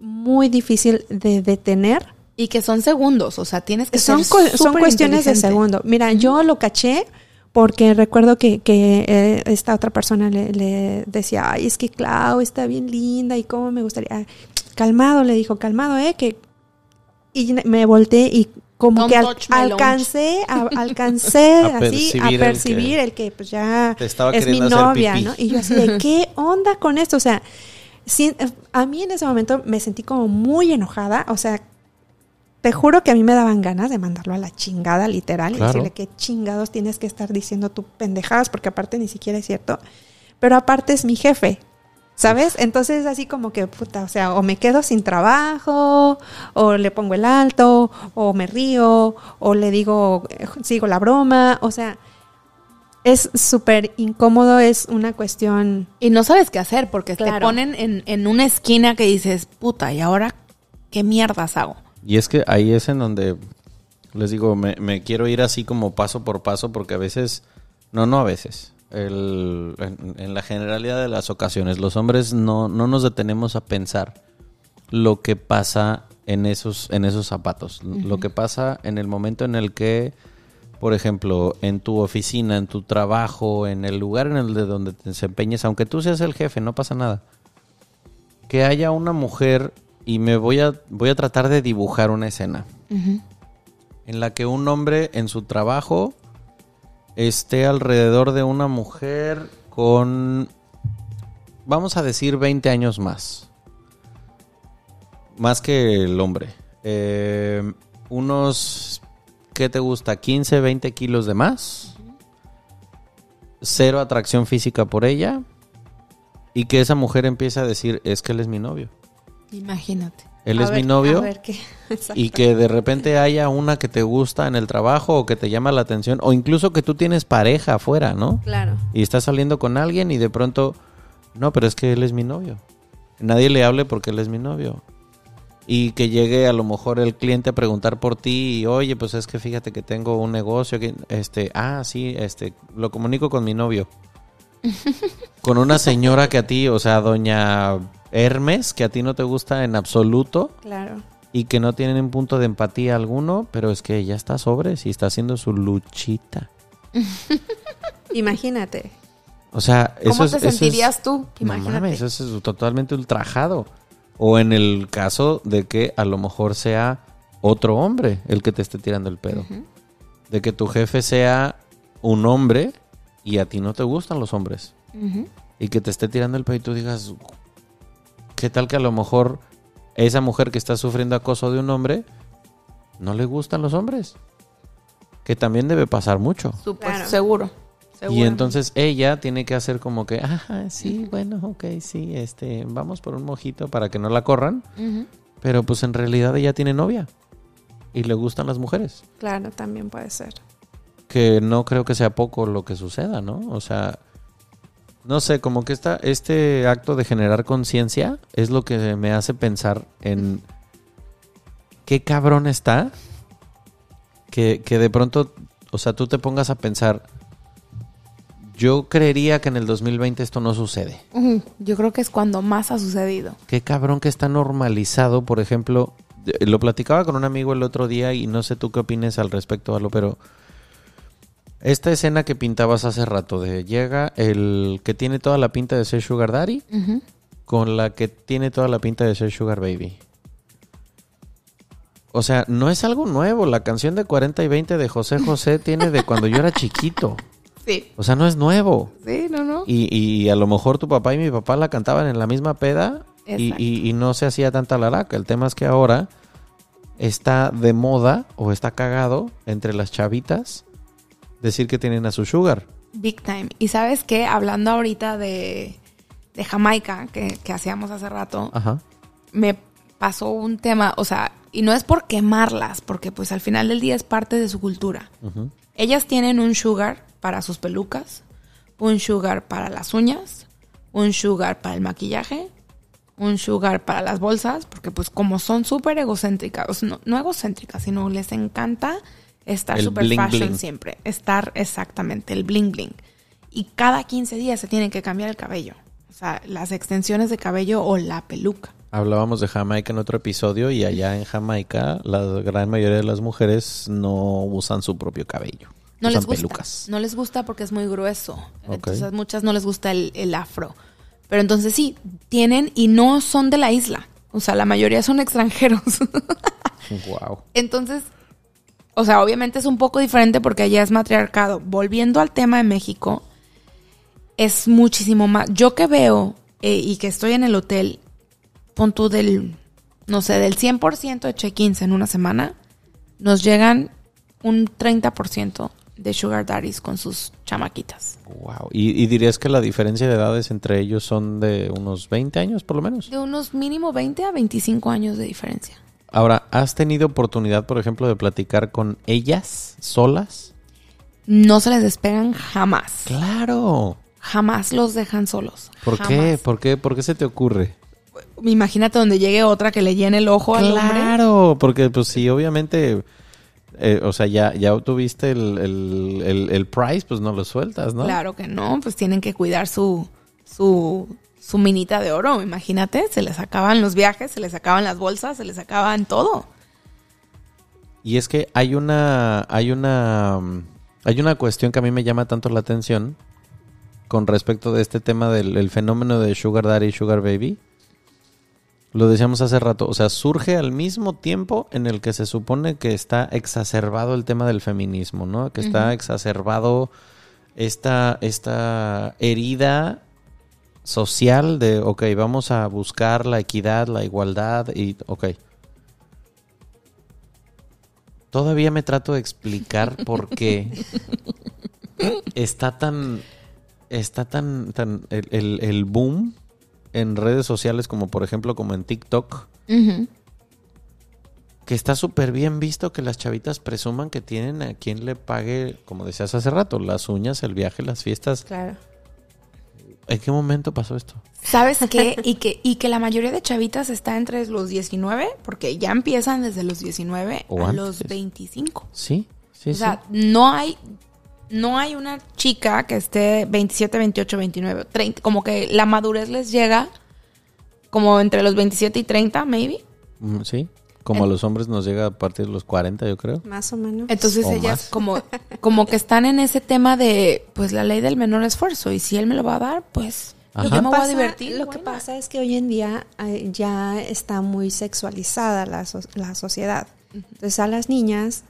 A: muy difícil de detener.
C: Y que son segundos, o sea, tienes que
A: Son,
C: ser
A: son cuestiones de segundo. Mira, yo lo caché porque recuerdo que, que eh, esta otra persona le, le decía, ay, es que Clau está bien linda y cómo me gustaría. Ay, Calmado, le dijo, calmado, ¿eh? Que... Y me volteé y como
C: Don't
A: que al- alcancé, a- alcancé
B: A
A: así
B: percibir
A: a
B: el que-
A: percibir el que, pues ya
B: estaba
A: es mi novia. ¿no? Y yo así de, ¿qué onda con esto? O sea, a mí en ese momento me sentí como muy enojada, o sea, te juro que a mí me daban ganas de mandarlo a la chingada, literal,
B: Claro.
A: y decirle qué chingados tienes que estar diciendo tú pendejadas, porque aparte ni siquiera es cierto. Pero aparte es mi jefe, ¿sabes? Entonces así como que, puta, o sea, o me quedo sin trabajo, o le pongo el alto, o me río, o le digo, sigo la broma, o sea, es súper incómodo, es una cuestión...
C: Y no sabes qué hacer porque te ponen en, en una esquina que dices, puta, ¿y ahora qué mierdas hago?
B: Y es que ahí es en donde les digo, me, me quiero ir así como paso por paso porque a veces, no, no a veces, el- en, en la generalidad de las ocasiones, los hombres no, no nos detenemos a pensar lo que pasa en esos, en esos zapatos, lo que pasa en el momento en el que, por ejemplo, en tu oficina, en tu trabajo, en el lugar en el de donde te desempeñes, aunque tú seas el jefe, no pasa nada. Que haya una mujer y me voy a voy a tratar de dibujar una escena. En la que un hombre en su trabajo esté alrededor de una mujer con vamos a decir 20 años más. Más que el hombre. Eh, unos ¿qué te gusta? 15, 20 kilos de más. Cero atracción física por ella. Y que esa mujer empiece a decir es que él es mi novio
C: Imagínate.
B: él
A: A
B: es
A: ver,
B: mi novio
A: a ver qué- exacto.
B: y que de repente haya una que te gusta en el trabajo o que te llama la atención o incluso que tú tienes pareja afuera, ¿no?
A: Claro.
B: Y estás saliendo con alguien y de pronto, no, pero es que él es mi novio. Nadie le hable porque él es mi novio. Y que llegue a lo mejor el cliente a preguntar por ti y, oye, pues es que fíjate que tengo un negocio que, este, ah, sí, este, lo comunico con mi novio. con una señora que a ti, o sea, doña Hermes, que a ti no te gusta en absoluto
A: Claro.
B: y que no tienen un punto de empatía alguno, pero es que ella está sobre si está haciendo su luchita.
A: Imagínate.
B: O sea,
C: ¿Cómo
B: eso
C: te
B: es-
C: sentirías tú?
B: No
C: Imagínate.
B: mames, eso es totalmente ultrajado. O en el caso de que a lo mejor sea otro hombre el que te esté tirando el pedo. De que tu jefe sea un hombre y a ti no te gustan los hombres. Y que te esté tirando el pedo y tú digas, ¿qué tal que a lo mejor esa mujer que está sufriendo acoso de un hombre no le gustan los hombres? Que también debe pasar mucho.
A: Claro.
C: seguro.
B: Y entonces ella tiene que hacer como que, ajá, sí, bueno, ok, sí, este, vamos por un mojito para que no la corran. Pero pues en realidad ella tiene novia y le gustan las mujeres.
A: Claro, también puede ser.
B: Que no creo que sea poco lo que suceda, ¿no? O sea, no sé, como que esta, este acto de generar conciencia es lo que me hace pensar en qué cabrón está que, que de pronto, o sea, tú te pongas a pensar, yo creería que en el 2020 esto no sucede.
C: Yo creo que es cuando más ha sucedido.
B: Qué cabrón que está normalizado, por ejemplo, lo platicaba con un amigo el otro día y no sé tú qué opines al respecto, Alo, pero esta escena que pintabas hace rato de llega el que tiene toda la pinta de ser Sugar Daddy con la que tiene toda la pinta de ser Sugar Baby. O sea, no es algo nuevo. La canción de 40 y 20 de José José tiene de cuando yo era chiquito.
C: Sí.
B: O sea, no es nuevo.
C: Sí, no, no.
B: Y, y a lo mejor tu papá y mi papá la cantaban en la misma peda y, y- y no se hacía tanta laraca. El tema es que ahora está de moda o está cagado entre las chavitas decir que tienen a su sugar.
C: Big time. Y sabes qué, hablando ahorita de, de Jamaica, que, que hacíamos hace rato,
B: Ajá.
C: me pasó un tema, o sea, y no es por quemarlas, porque pues al final del día es parte de su cultura. Ellas tienen un sugar para sus pelucas, un sugar para las uñas, un sugar para el maquillaje, un sugar para las bolsas, porque pues como son súper egocéntricas, no, no egocéntricas, sino les encanta estar
B: El bling
C: fashion
B: bling.
C: siempre, estar exactamente, el bling bling. Y cada 15 días se tienen que cambiar el cabello, o sea, las extensiones de cabello o la peluca.
B: Hablábamos de Jamaica en otro episodio y allá en Jamaica la gran mayoría de las mujeres no usan su propio cabello.
C: No
B: usan
C: les gusta.
B: pelucas.
C: No les gusta porque es muy grueso. Entonces muchas no les gusta el, el afro. Pero entonces sí, tienen y no son de la isla. O sea, la mayoría son extranjeros.
B: Wow.
C: entonces, o sea, obviamente es un poco diferente porque allá es matriarcado. Volviendo al tema de México, es muchísimo más. Yo que veo eh, y que estoy en el hotel, pon tú del, no sé, del 100% de check-ins en una semana, nos llegan un 30% de sugar daddies con sus chamaquitas.
B: Wow. ¿Y, y dirías que la diferencia de edades entre ellos son de unos 20 años por lo menos?
C: De unos mínimo 20 a 25 años de diferencia.
B: Ahora, ¿has tenido oportunidad, por ejemplo, de platicar con ellas solas?
C: No se les despegan jamás.
B: Claro.
C: Jamás los dejan solos.
B: ¿Por qué? ¿Por qué? ¿Por qué se te ocurre?
C: Imagínate donde llegue otra que le llene el ojo al hombre.
B: Claro, porque pues sí, obviamente, eh, o sea, ya, ya obtuviste el, el, el, el price, pues no lo sueltas, ¿no?
C: Claro que no, pues tienen que cuidar su, su, su minita de oro. Imagínate, se les acaban los viajes, se les acaban las bolsas, se les acaban todo.
B: Y es que hay una, hay una, hay una cuestión que a mí me llama tanto la atención con respecto de este tema del el fenómeno de Sugar Daddy y Sugar Baby. Lo decíamos hace rato, o sea, surge al mismo tiempo en el que se supone que está exacerbado el tema del feminismo, ¿no? Que está exacerbado esta, esta herida social de, ok, vamos a buscar la equidad, la igualdad y, ok. Todavía me trato de explicar por qué está tan, está tan, tan, el, el- el boom en redes sociales como por ejemplo como en TikTok, que está súper bien visto que las chavitas presuman que tienen a quien le pague, como decías hace rato, las uñas, el viaje, las fiestas.
A: Claro.
B: ¿En qué momento pasó esto?
C: ¿Sabes qué? Y que, y que la mayoría de chavitas está entre los 19, porque ya empiezan desde los 19
B: O
C: a
B: antes.
C: los 25.
B: Sí, sí,
C: O
B: sí.
C: sea, no hay no hay una chica que esté 27, 28, 29, 30, como que la madurez les llega como entre los 27 y 30, maybe.
B: Mm, Sí, como a los hombres nos llega a partir de los 40, yo creo.
A: Más o menos.
C: Entonces
B: O
C: ellas
B: más.
C: como como que están en ese tema de pues la ley del menor esfuerzo y si él me lo va a dar, pues
B: Ajá.
C: yo me voy a
A: Pasa-
C: divertir.
A: Lo que pasa es que hoy en día eh, ya está muy sexualizada la, so- la sociedad. Entonces a las niñas,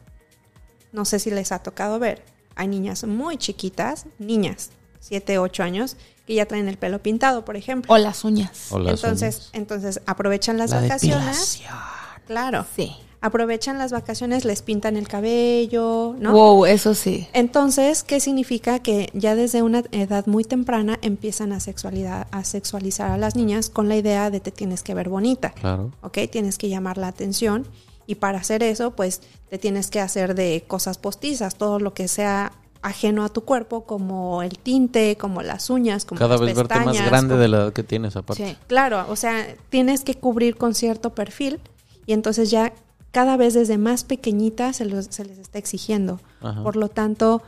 A: no sé si les ha tocado ver, hay niñas muy chiquitas, niñas, 7, 8 años, que ya traen el pelo pintado, por ejemplo.
C: o las uñas.
B: O las
A: entonces,
B: uñas.
A: entonces aprovechan las
B: La
A: vacaciones.
B: depilación.
A: Claro.
C: Sí.
A: Aprovechan las vacaciones, les pintan el cabello, ¿no?
C: Wow, eso sí.
A: Entonces, ¿qué significa? Que ya desde una edad muy temprana empiezan a, sexualidad, a sexualizar a las niñas con la idea de te tienes que ver bonita,
B: Claro.
A: ¿ok? Tienes que llamar la atención y para hacer eso, pues te tienes que hacer de cosas postizas, todo lo que sea ajeno a tu cuerpo, como el tinte, como las uñas, como
B: Cada
A: las
B: vez verte más
A: pestañas,
B: grande
A: como-
B: de la edad que tienes aparte.
C: Sí.
A: Claro, o sea, tienes que cubrir con cierto perfil y entonces ya cada vez desde más pequeñita se, los- se les está exigiendo.
B: Ajá.
A: Por lo tanto,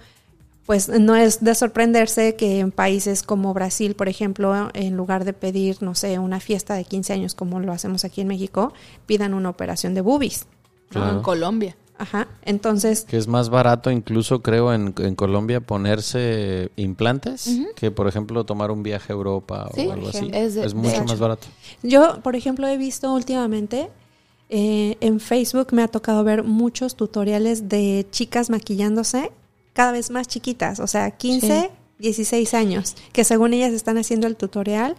A: pues no es de sorprenderse que en países como Brasil, por ejemplo, en lugar de pedir, no sé, una fiesta de 15 años como lo hacemos aquí en México, pidan una operación de boobies.
C: En Colombia.
A: Ajá. Entonces,
B: Que es más barato incluso creo en, en Colombia ponerse implantes que por ejemplo tomar un viaje a Europa
C: Sí,
B: o algo así.
C: es de-
B: Es mucho más barato.
A: yo, por ejemplo, he visto últimamente eh, en Facebook me ha tocado ver muchos tutoriales de chicas maquillándose cada vez más chiquitas, o sea, 15,
C: Sí.
A: 16 años, que según ellas están haciendo el tutorial,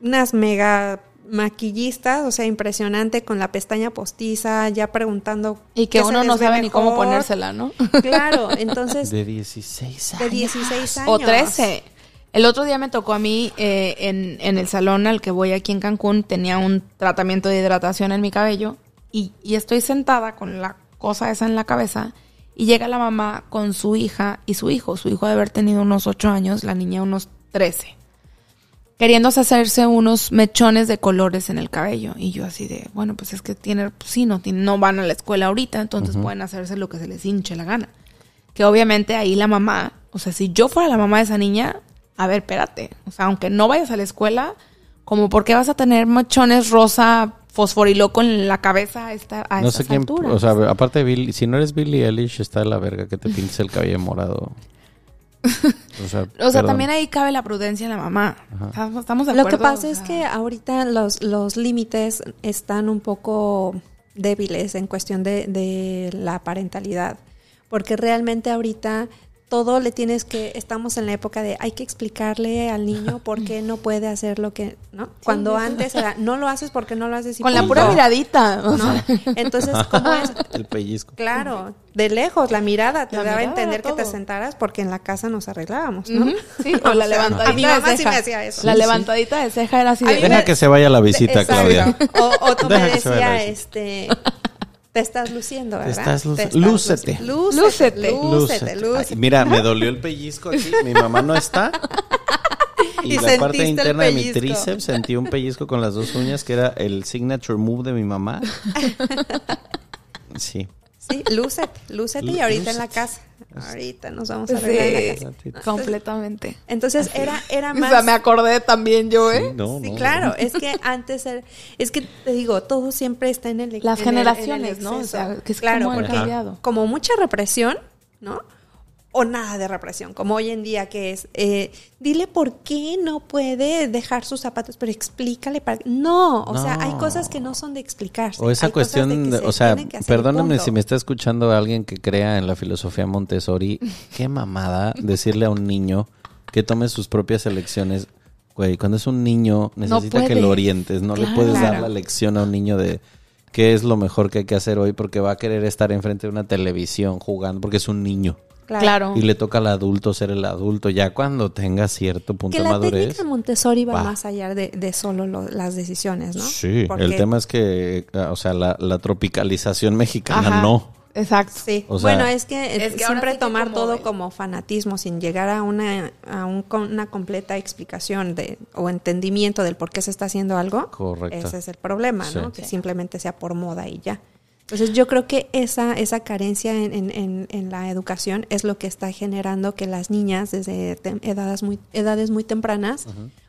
A: unas mega maquillistas, o sea, impresionante con la pestaña postiza, ya preguntando
C: Y que uno no sabe ni cómo ponérsela, ¿no?
A: Claro, entonces
B: De 16
A: de
B: años.
A: 16 años.
C: O 13. El otro día me tocó a mí eh, en, en el salón al que voy aquí en Cancún, tenía un tratamiento de hidratación en mi cabello y, y estoy sentada con la cosa esa en la cabeza y llega la mamá con su hija y su hijo. Su hijo de haber tenido unos 8 años, la niña unos 13. Queriéndose hacerse unos mechones de colores en el cabello. Y yo así de, bueno, pues es que tiene, pues sí, no, no van a la escuela ahorita, entonces pueden hacerse lo que se les hinche la gana que obviamente ahí la mamá, o sea, si yo fuera la mamá de esa niña, a ver, espérate, o sea, aunque no vayas a la escuela, como por qué vas a tener machones rosa fosforiloco en la cabeza a, esta, a
B: No
C: estas
B: sé quién,
C: alturas?
B: o sea, aparte de Billy, si no eres Billie Eilish, está de la verga que te pintes el cabello morado. O sea,
C: O sea,
B: perdón.
C: también ahí cabe la prudencia de la mamá. Estamos- Estamos de
A: Lo
C: acuerdo.
A: que pasa
C: O
A: es que ahorita los, los límites están un poco débiles en cuestión de, de la parentalidad, porque realmente ahorita todo le tienes que, estamos en la época de hay que explicarle al niño por qué no puede hacer lo que, ¿no? Cuando antes era, no lo haces porque no lo haces y
C: Con la
A: punto",
C: pura miradita.
A: ¿no? Entonces, ¿cómo es?
B: El pellizco.
A: Claro, de lejos, la mirada te
C: La
A: daba a entender que te sentaras porque en la casa nos arreglábamos, ¿no?
C: ujú, sí, o la levantadita
A: a mi
C: de
A: mamá sí
C: ceja.
A: me hacía eso.
C: La
A: Sí, sí.
C: levantadita de ceja era así de...
B: Deja que se vaya la visita,
A: Exacto.
B: Claudia.
A: O, o tú
B: Deja
A: me
B: visita.
A: este, te estás luciendo, ¿verdad?
B: estás
A: Te
B: lúcete.
A: luci- Lúcete,
C: Lúcete.
A: lúcete,
B: Ay,
A: lúcete.
B: mira, me dolió el pellizco aquí. Mi mamá no está. Y,
A: Y
B: la parte interna de mi tríceps sentí un pellizco con las dos uñas, que era el signature move de mi mamá. Sí.
A: Sí, lúcete, lúcete y ahorita en la casa. Ahorita nos vamos a arreglar en la casa.
C: completamente.
A: Entonces era, era
C: O
A: más...
C: sea, me acordé también yo, ¿eh?
B: No,
A: Sí,
B: no,
A: claro,
B: no.
A: es que antes era, es que te digo, todo siempre está en el
C: Las
A: en el- en el
C: generaciones, ¿no? O sea, que es
A: claro,
C: como
A: porque
C: cambiado.
A: como mucha represión, ¿no? O nada de represión, como hoy en día que es, eh, dile por qué no puede dejar sus zapatos, pero explícale para... No, o sea, hay cosas que no son de explicarse.
B: O esa
A: hay
B: cuestión, de-
A: se
B: o sea, perdóname si me está escuchando alguien que crea en la filosofía Montessori. Qué mamada decirle a un niño que tome sus propias elecciones. Güey, cuando es un niño necesita que lo orientes. No le puedes dar la lección a un niño de qué es lo mejor que hay que hacer hoy porque va a querer estar enfrente de una televisión jugando porque es un niño.
C: Claro.
B: Y le toca al adulto ser el adulto. Ya cuando tenga cierto punto
A: Que
B: de
A: la
B: madurez.
A: técnica Montessori va
B: va.
A: más allá de, de solo lo- las decisiones, ¿no?
B: Sí,
A: Porque-
B: el tema es que, eh, o sea, la, la tropicalización mexicana
C: Ajá.
B: no.
C: Exacto.
A: Sí,
B: O sea-
A: bueno, es que,
C: Es que
A: siempre
C: sí que
A: tomar
C: como
A: todo como fanatismo sin llegar a una a un- con una completa explicación de o entendimiento del por qué se está haciendo algo.
B: Correcto.
A: Ese es el problema, ¿no?
B: Sí.
A: Que simplemente sea por moda y ya. Entonces yo creo que esa esa carencia en, en- en- en la educación es lo que está generando que las niñas desde tem- edades muy edades muy tempranas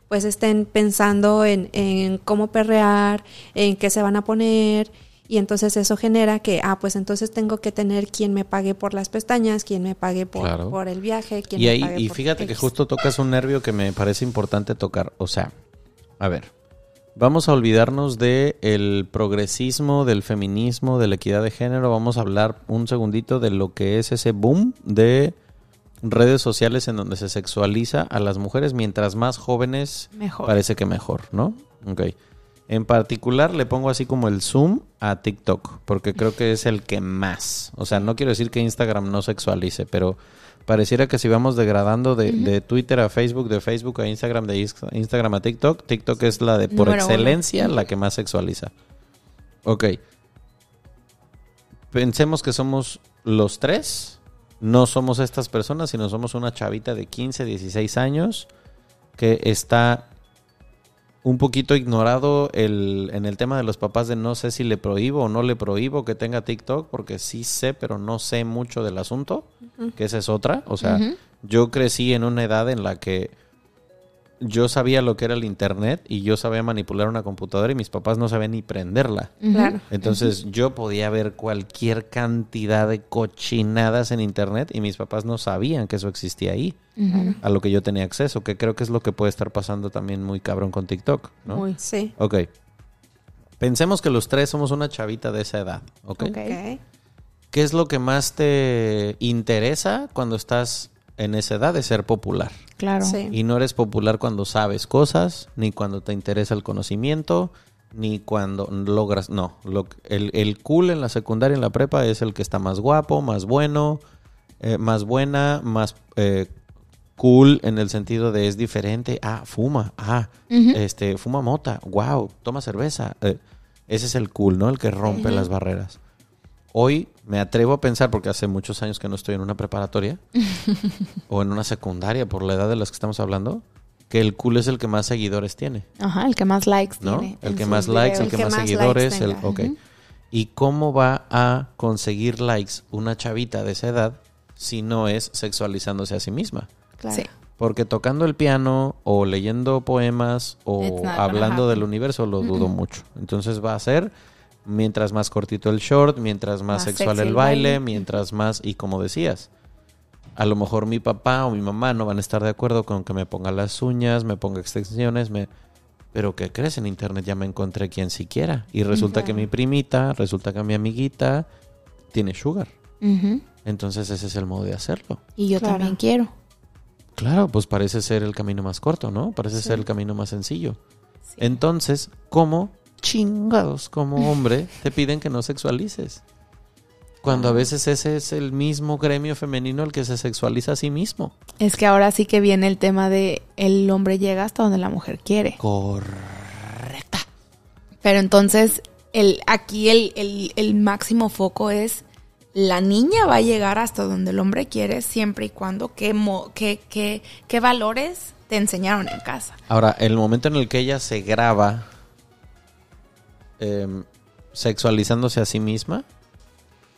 A: pues estén pensando en, en cómo perrear, en qué se van a poner, y entonces eso genera que, ah, pues entonces tengo que tener quien me pague por las pestañas, quien me pague por,
B: Claro.
A: por el viaje, quien
B: Y
A: me
B: ahí,
A: pague
B: y
A: por
B: fíjate que justo tocas un nervio que me parece importante tocar. O sea, a ver, vamos a olvidarnos de el progresismo, del feminismo, de la equidad de género. Vamos a hablar un segundito de lo que es ese boom de redes sociales en donde se sexualiza a las mujeres. Mientras más jóvenes,
C: Mejor.
B: parece que mejor, ¿no? Ok. En particular le pongo así como el zoom a TikTok, porque creo que es el que más. O sea, no quiero decir que Instagram no sexualice, pero pareciera que si vamos degradando de, de Twitter a Facebook, de Facebook a Instagram, de Instagram a TikTok, TikTok es la de por
C: Número uno.
B: excelencia la que más sexualiza. Ok. Pensemos que somos los tres. No somos estas personas, sino somos una chavita de 15, 16 años que está un poquito ignorado el, en el tema de los papás de no sé si le prohíbo o no le prohíbo que tenga TikTok, porque sí sé, pero no sé mucho del asunto, que esa es otra. O sea, yo crecí en una edad en la que yo sabía lo que era el Internet y yo sabía manipular una computadora y mis papás no sabían ni prenderla.
A: Claro.
B: Entonces yo podía ver cualquier cantidad de cochinadas en Internet y mis papás no sabían que eso existía ahí, a lo que yo tenía acceso, que creo que es lo que puede estar pasando también muy cabrón con TikTok, ¿no?
C: Muy.
A: Sí.
B: Ok. Pensemos que los tres somos una chavita de esa edad, ¿ok?
C: Ok.
A: Ok.
B: ¿Qué es lo que más te interesa cuando estás en esa edad de ser popular?
C: Claro.
A: Sí.
B: Y no eres popular cuando sabes cosas, ni cuando te interesa el conocimiento, ni cuando logras... No, lo, el, el cool en la secundaria y en la prepa es el que está más guapo, más bueno, eh, más buena, más eh, cool en el sentido de es diferente. Ah, fuma. Ah, este, fuma mota. Wow, toma cerveza. Eh, ese es el cool, ¿no? El que rompe las barreras. Hoy me atrevo a pensar, porque hace muchos años que no estoy en una preparatoria o en una secundaria, por la edad de las que estamos hablando, que el cool es el que más seguidores tiene,
C: Ajá, el que más likes
B: ¿no?
C: tiene.
B: El que más likes, el que,
A: que
B: más, seguidores, el, ok. ¿Y cómo va a conseguir likes una chavita de esa edad si no es sexualizándose a sí misma?
A: Claro.
C: Sí.
B: Porque tocando el piano o leyendo poemas o hablando del universo lo dudo mucho. Entonces va a ser mientras más cortito el short, mientras más,
A: Más
B: sexual el baile,
A: baile.
B: mientras más y como decías, a lo mejor mi papá o mi mamá no van a estar de acuerdo con que me ponga las uñas, me ponga extensiones, me pero ¿qué crees? En internet ya me encontré quien siquiera y resulta que mi primita, resulta que mi amiguita tiene sugar. Entonces ese es el modo de hacerlo.
C: Y yo
A: Claro.
C: también quiero.
B: Claro, pues parece ser el camino más corto, ¿no? Parece ser el camino más sencillo. Entonces, ¿cómo chingados como hombre te piden que no sexualices? Cuando a veces ese es el mismo gremio femenino el que se sexualiza a sí mismo.
C: Es que ahora sí que viene el tema de el hombre llega hasta donde la mujer quiere.
B: Correcta.
C: Pero entonces, el, aquí el, el- el máximo foco es la niña va a llegar hasta donde el hombre quiere siempre y cuando qué, mo- qué, qué, qué valores te enseñaron en casa.
B: Ahora, el momento en el que ella se graba em, sexualizándose a sí misma,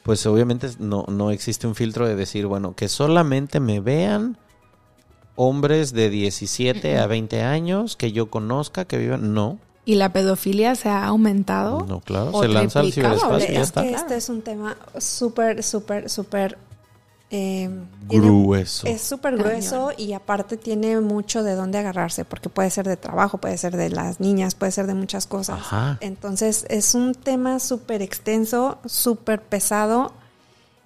B: pues obviamente no, no existe un filtro de decir, bueno, que solamente me vean hombres de 17 a 20 años que yo conozca, que vivan. No,
C: Y la pedofilia se ha aumentado.
B: no, claro, se lanza al ciberespacio y ya
A: es
B: está.
A: que este es un tema súper, súper, súper... eh, tiene-
B: Grueso.
A: Es súper grueso y aparte tiene mucho de dónde agarrarse, porque puede ser de trabajo, puede ser de las niñas, puede ser de muchas cosas.
B: Ajá.
A: Entonces es un tema súper extenso, súper pesado.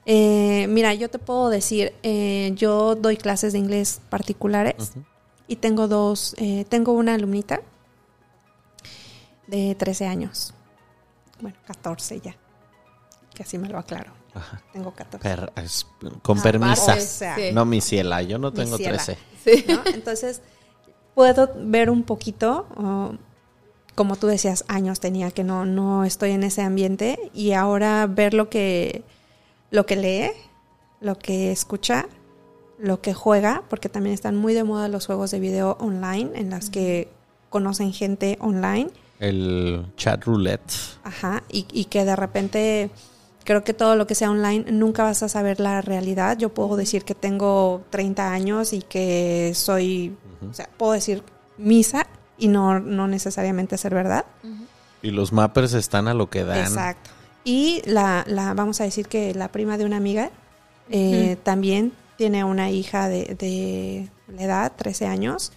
A: Eh, mira, yo te puedo decir, eh, yo doy clases de inglés particulares y tengo dos, eh, tengo una alumnita de 13 años, bueno, 14 ya, que así me lo aclaro,
B: Ajá.
A: tengo 14.
B: Per- es- con
A: Ah,
B: permisa.
A: o sea,
C: Sí.
B: No, mi ciela, yo no tengo
A: ciela.
B: 13.
A: ¿no? Entonces, puedo ver un poquito, oh, como tú decías, años tenía que no, no estoy en ese ambiente y ahora ver lo que, lo que lee, lo que escucha, lo que juega, porque también están muy de moda los juegos de video online en las que conocen gente online.
B: El chat roulette.
A: Ajá, y, y que de repente creo que todo lo que sea online nunca vas a saber la realidad. Yo puedo decir que tengo 30 años y que soy, o sea, puedo decir misa y no, no necesariamente ser verdad.
B: Y los mappers están a lo que dan.
A: Exacto. Y la, la, vamos a decir que la prima de una amiga eh, también tiene una hija de, de la edad, 13 años.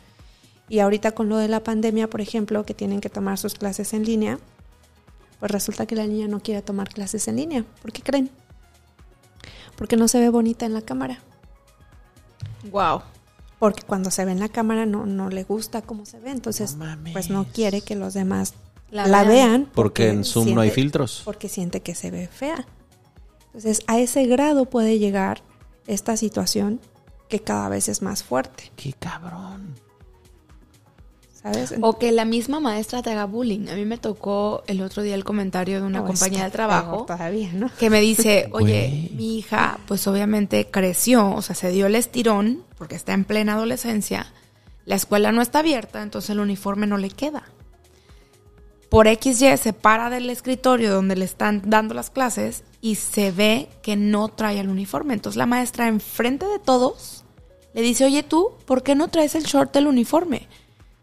A: Y ahorita con lo de la pandemia, por ejemplo, que tienen que tomar sus clases en línea, pues resulta que la niña no quiere tomar clases en línea. ¿Por qué creen? Porque no se ve bonita en la cámara.
C: Wow.
A: Porque cuando se ve en la cámara no, no le gusta cómo se ve. Entonces,
B: No
A: pues no quiere que los demás
C: La
A: la,
C: vean.
A: vean.
B: Porque en Zoom no hay filtros.
A: porque siente que se ve fea. Entonces, a ese grado puede llegar esta situación que cada vez es más fuerte,
B: ¡Qué cabrón!
A: ¿Sabes?
C: O que la misma maestra te haga bullying. A mí me tocó el otro día el comentario de una
A: No,
C: compañía de trabajo
A: peor todavía, ¿no?
C: que me dice, oye,
B: Güey.
C: mi hija pues obviamente creció, o sea, se dio el estirón porque está en plena adolescencia, la escuela no está abierta, entonces el uniforme no le queda. Por XY se para del escritorio donde le están dando las clases y se ve que no trae el uniforme. Entonces la maestra enfrente de todos le dice, oye tú, ¿por qué no traes el short del uniforme?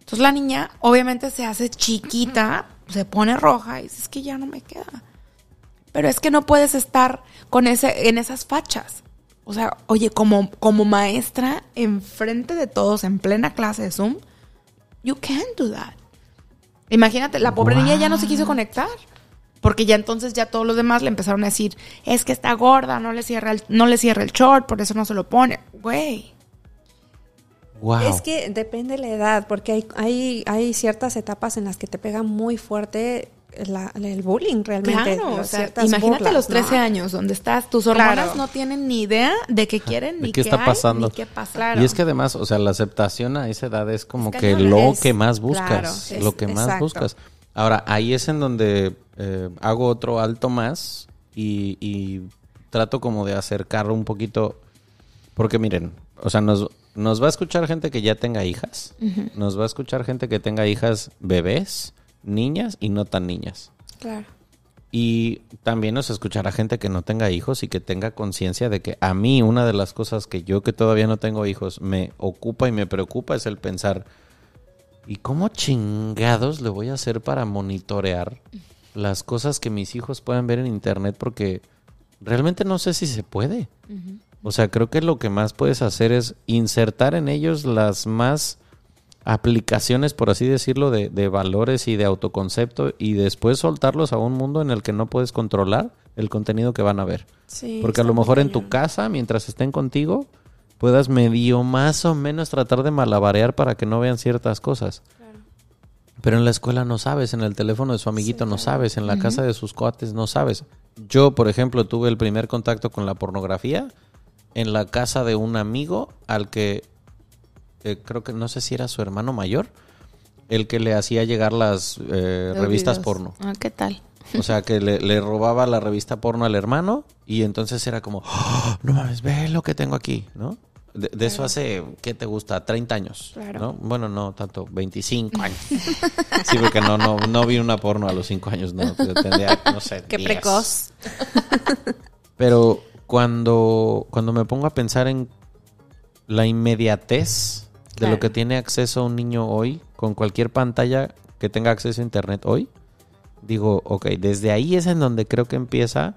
C: Entonces la niña obviamente se hace chiquita, se pone roja y dice, es que ya no me queda. Pero es que no puedes estar con ese, en esas fachas. O sea, oye, como, como maestra, enfrente de todos, en plena clase de Zoom, you can't do that. Imagínate, la pobre niña ya no se quiso conectar. Porque ya entonces ya todos los demás le empezaron a decir, es que está gorda, no le cierra el, no le cierra el short, por eso no se lo pone. Güey.
B: Wow.
A: Es que depende de la edad, porque hay, hay, hay ciertas etapas en las que te pega muy fuerte la- el bullying realmente.
C: Claro,
A: las
C: o sea,
A: ciertas
C: imagínate
A: burlas,
C: los 13
A: ¿no?
C: años donde estás, tus hormonas
A: Claro.
C: no tienen ni idea de qué quieren,
B: ¿De
C: ni
B: qué está
C: hay,
B: pasando?
C: ni qué pasa.
B: Y es que además, o sea, la aceptación a esa edad es como
C: Es
B: que lo
A: Es-
B: que más buscas.
A: claro, es-
B: lo que más
A: exacto.
B: buscas. Ahora, ahí es en donde eh, hago otro alto más y, y trato como de acercarlo un poquito. Porque miren, o sea, nos, nos va a escuchar gente que ya tenga hijas. Nos va a escuchar gente que tenga hijas bebés, niñas y no tan niñas.
A: Claro.
B: Y también nos escuchará gente que no tenga hijos y que tenga conciencia de que a mí una de las cosas que yo que todavía no tengo hijos me ocupa y me preocupa es el pensar, ¿y cómo chingados le voy a hacer para monitorear las cosas que mis hijos puedan ver en internet? Porque realmente no sé si se puede. O sea, creo que lo que más puedes hacer es insertar en ellos las más aplicaciones, por así decirlo, de, de valores y de autoconcepto y después soltarlos a un mundo en el que no puedes controlar el contenido que van a ver.
A: Sí,
B: Porque a lo mejor en tu casa, mientras estén contigo, puedas medio más o menos tratar de malabarear para que no vean ciertas cosas. Pero en la escuela no sabes, en el teléfono de su amiguito no sabes, en la casa de sus cuates no sabes. Yo, por ejemplo, tuve el primer contacto con la pornografía en la casa de un amigo al que eh, creo que no sé si era su hermano mayor, el que le hacía llegar las eh, revistas
C: videos.
B: porno.
C: Ah, ¿qué tal?
B: O sea, que le, le robaba la revista porno al hermano y entonces era como, "Oh, no mames, ve lo que tengo aquí, ¿no? De, de eso hace, ¿qué te gusta? 30 años,
A: Claro.
B: ¿no? Bueno, no tanto, 25 años. Sí, porque no, no, no vi una porno a los 5 años, no. Tendría, no sé,
A: Qué
B: 10.
A: precoz.
B: Pero cuando, cuando me pongo a pensar en la inmediatez de lo que tiene acceso un niño hoy, con cualquier pantalla que tenga acceso a internet hoy, digo, ok, desde ahí es en donde creo que empieza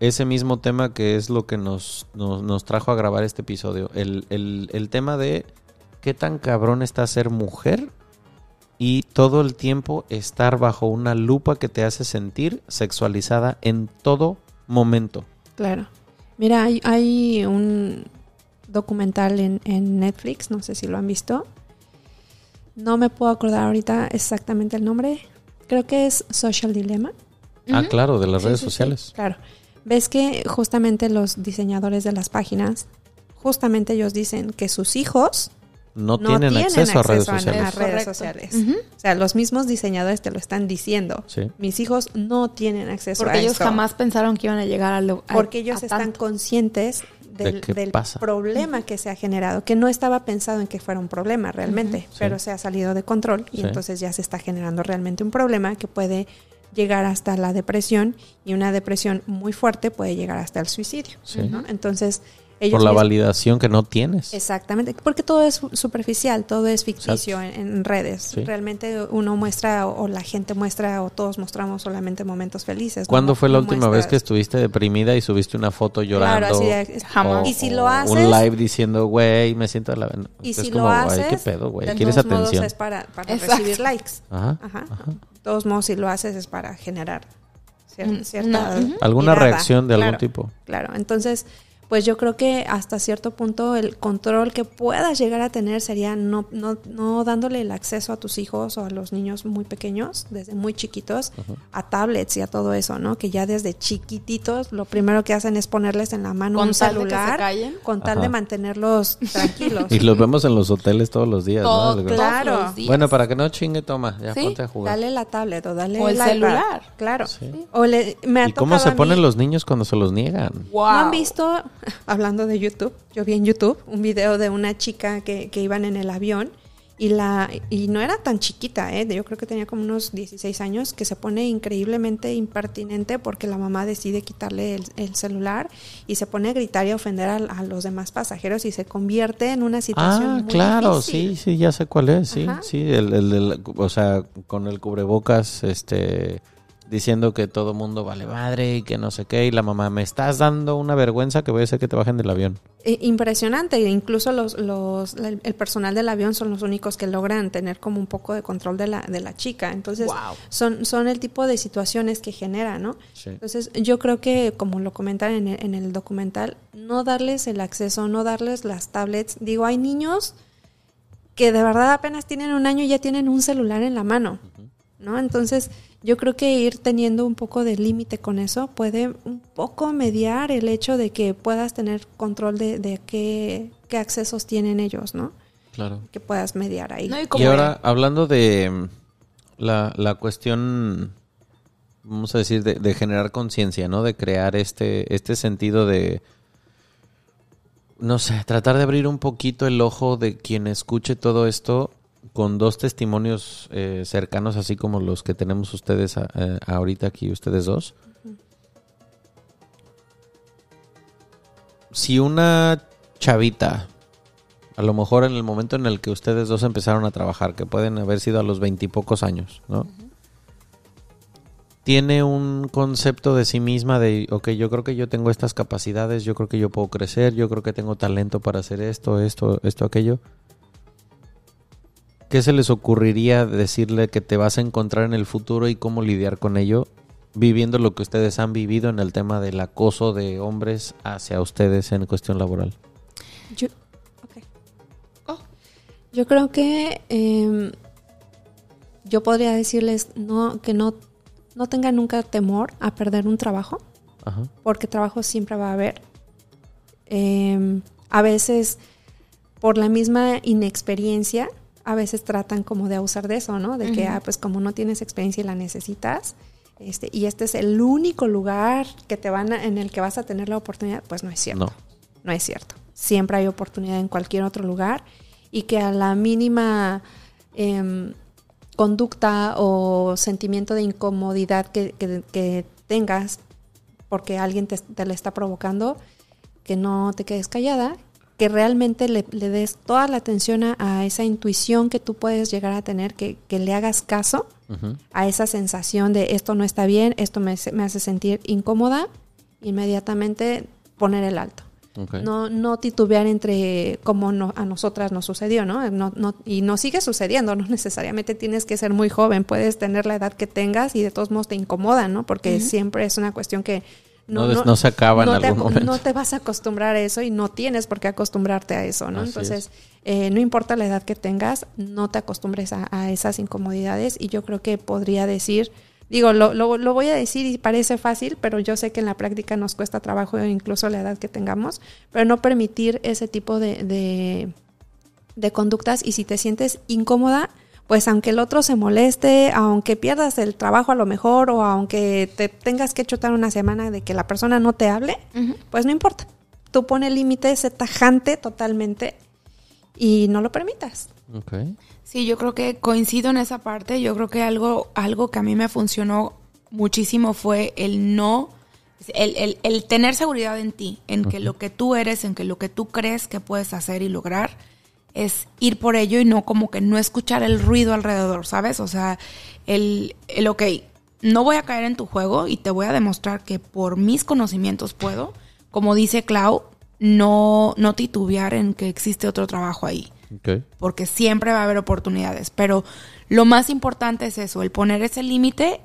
B: ese mismo tema que es lo que nos, nos, nos trajo a grabar este episodio. El, el, el tema de qué tan cabrón está ser mujer y todo el tiempo estar bajo una lupa que te hace sentir sexualizada en todo momento.
A: Claro. Mira, hay, hay un documental en, en Netflix, no sé si lo han visto. No me puedo acordar ahorita exactamente el nombre. Creo que es Social Dilemma.
B: Ah, claro, de las
A: Sí,
B: redes
A: sí, sí,
B: sociales.
A: claro. Ves que justamente los diseñadores de las páginas, justamente ellos dicen que sus hijos
B: No, tienen, acceso, a redes sociales.
A: a redes sociales. O sea, los mismos diseñadores te lo están diciendo.
B: Sí.
A: Mis hijos no tienen acceso
C: Porque
A: a
C: ellos
A: esto.
C: jamás pensaron que iban a llegar a lo a-
A: porque ellos
C: a
A: están
C: tanto.
A: conscientes
B: ¿De
A: del, problema que se ha generado, que no estaba pensado en que fuera un problema realmente,
B: Sí.
A: pero se ha salido de control y
B: Sí.
A: entonces ya se está generando realmente un problema que puede llegar hasta la depresión y una depresión muy fuerte puede llegar hasta el suicidio.
B: Sí.
A: ¿no? Entonces, ellos
B: Por la
A: mismos-
B: validación que no tienes.
A: Exactamente, porque todo es superficial, todo es ficticio en, redes.
B: Sí.
A: Realmente uno muestra o, o la gente muestra o todos mostramos solamente momentos felices. ¿no?
B: ¿Cuándo fue la
A: No
B: última vez que estuviste deprimida y subiste una foto llorando?
A: Claro, así de-
C: Jamás.
A: Y si lo
B: o
A: haces-
B: Un live diciendo, güey, me siento a la...
A: Y
B: es
A: si
B: como,
A: lo
B: "Ay,
A: haces,
B: qué pedo, güey.
A: de
B: ¿Quieres
A: todos modos es para, para recibir likes.
B: Ajá,
A: Ajá.
B: ajá.
A: De todos modos, si lo haces es para generar cier-
C: Un-
A: cierta...
B: ¿Alguna
A: mirada.
B: reacción de algún
A: Claro,
B: tipo?
A: Claro, entonces, pues yo creo que hasta cierto punto el control que puedas llegar a tener sería no, no, no dándole el acceso a tus hijos o a los niños muy pequeños, desde muy chiquitos, a tablets y a todo eso, ¿no? Que ya desde chiquititos lo primero que hacen es ponerles en la mano
C: Con
A: un celular con tal
B: Ajá.
A: de mantenerlos tranquilos.
B: Y los vemos en los hoteles todos los días,
C: Todo-
B: ¿no?
C: todos
A: Claro.
C: los días.
B: Bueno, para que no chingue, toma, ya
C: Sí,
B: ponte a jugar.
A: Dale la tablet o dale
C: O el celular.
A: Claro.
B: Sí.
A: O le, me ha
B: ¿Y cómo se ponen los niños cuando se los niegan?
C: Wow.
A: ¿No han visto, hablando de YouTube, yo vi en YouTube un video de una chica que, que iban en el avión y la y no era tan chiquita, ¿eh? yo creo que tenía como unos 16 años, que se pone increíblemente impertinente porque la mamá decide quitarle el, el celular y se pone a gritar y a ofender a, a los demás pasajeros y se convierte en una situación
B: Ah,
A: muy
B: claro,
A: difícil.
B: sí, sí, ya sé cuál es, sí,
A: Ajá.
B: sí, el, el, o sea, con el cubrebocas, este, diciendo que todo mundo vale madre y que no sé qué. Y la mamá, me estás dando una vergüenza que voy a hacer que te bajen del avión.
A: Impresionante. Incluso los, los, el personal del avión son los únicos que logran tener como un poco de control de la, de la chica. Entonces,
C: Wow.
A: son, son el tipo de situaciones que genera, ¿no?
B: Sí.
A: Entonces, yo creo que, como lo comentan en el, en el documental, no darles el acceso, no darles las tablets. Digo, hay niños que de verdad apenas tienen un año y ya tienen un celular en la mano, ¿no? Entonces, yo creo que ir teniendo un poco de límite con eso puede un poco mediar el hecho de que puedas tener control de, de qué, qué accesos tienen ellos, ¿no?
B: Claro.
A: Que puedas mediar ahí.
C: No, y como
B: Y ahora, hablando de mm, la, la cuestión, vamos a decir, de, de generar conciencia, ¿no? De crear este, este sentido de, no sé, tratar de abrir un poquito el ojo de quien escuche todo esto con dos testimonios eh, cercanos, así como los que tenemos ustedes a- eh, ahorita aquí, ustedes dos. Si una chavita a lo mejor en el momento en el que ustedes dos empezaron a trabajar, que pueden haber sido a los veintipocos años, ¿no? Tiene un concepto de sí misma de, ok, yo creo que yo tengo estas capacidades, yo creo que yo puedo crecer, yo creo que tengo talento para hacer esto, esto, esto, aquello. ¿Qué se les ocurriría decirle que te vas a encontrar en el futuro y cómo lidiar con ello, viviendo lo que ustedes han vivido en el tema del acoso de hombres hacia ustedes en cuestión laboral?
A: Yo.
C: Oh.
A: Yo creo que em, yo podría decirles no, que no, no tengan nunca temor a perder un trabajo,
B: Ajá.
A: porque trabajo siempre va a haber. Em, a veces, por la misma inexperiencia, a veces tratan como de abusar de eso, ¿no? De que, ah, pues como no tienes experiencia y la necesitas, este, y este es el único lugar que te van a- en el que vas a tener la oportunidad, pues no es cierto.
B: No.
A: No es cierto. Siempre hay oportunidad en cualquier otro lugar y que a la mínima em, conducta o sentimiento de incomodidad que, que- que tengas porque alguien te, te la está provocando, que no te quedes callada, que realmente le, le des toda la atención a, a esa intuición que tú puedes llegar a tener, que, que le hagas caso a esa sensación de esto no está bien, esto me, me hace sentir incómoda, inmediatamente poner el alto. No, no titubear entre como no, a nosotras nos sucedió, ¿no? No, no- Y nos sigue sucediendo, no necesariamente tienes que ser muy joven, puedes tener la edad que tengas y de todos modos te incomoda, ¿no? Porque siempre es una cuestión que
B: No no se acaba en
A: no te
B: algún
A: aco-
B: momento.
A: No te vas a acostumbrar a eso y no tienes por qué acostumbrarte a eso, ¿no?
B: Así
A: Entonces, eh, no importa la edad que tengas, no te acostumbres a, a esas incomodidades y yo creo que podría decir, digo, lo, lo, lo voy a decir y parece fácil, pero yo sé que en la práctica nos cuesta trabajo incluso la edad que tengamos, pero no permitir ese tipo de, de, de conductas y si te sientes incómoda, pues aunque el otro se moleste, aunque pierdas el trabajo a lo mejor o aunque te tengas que chutar una semana de que la persona no te hable, pues no importa. Tú pone límite, sé tajante totalmente y no lo permitas.
B: Ok.
C: Sí, yo creo que coincido en esa parte. Yo creo que algo, algo que a mí me funcionó muchísimo fue el no, el, el- el tener seguridad en ti, en que lo que tú eres, en que lo que tú crees que puedes hacer y lograr, es ir por ello y no como que no escuchar el ruido alrededor, ¿sabes? O sea, el, el ok, no voy a caer en tu juego y te voy a demostrar que por mis conocimientos puedo, como dice Clau, no, no titubear en que existe otro trabajo ahí porque siempre va a haber oportunidades. Pero lo más importante es eso, el poner ese límite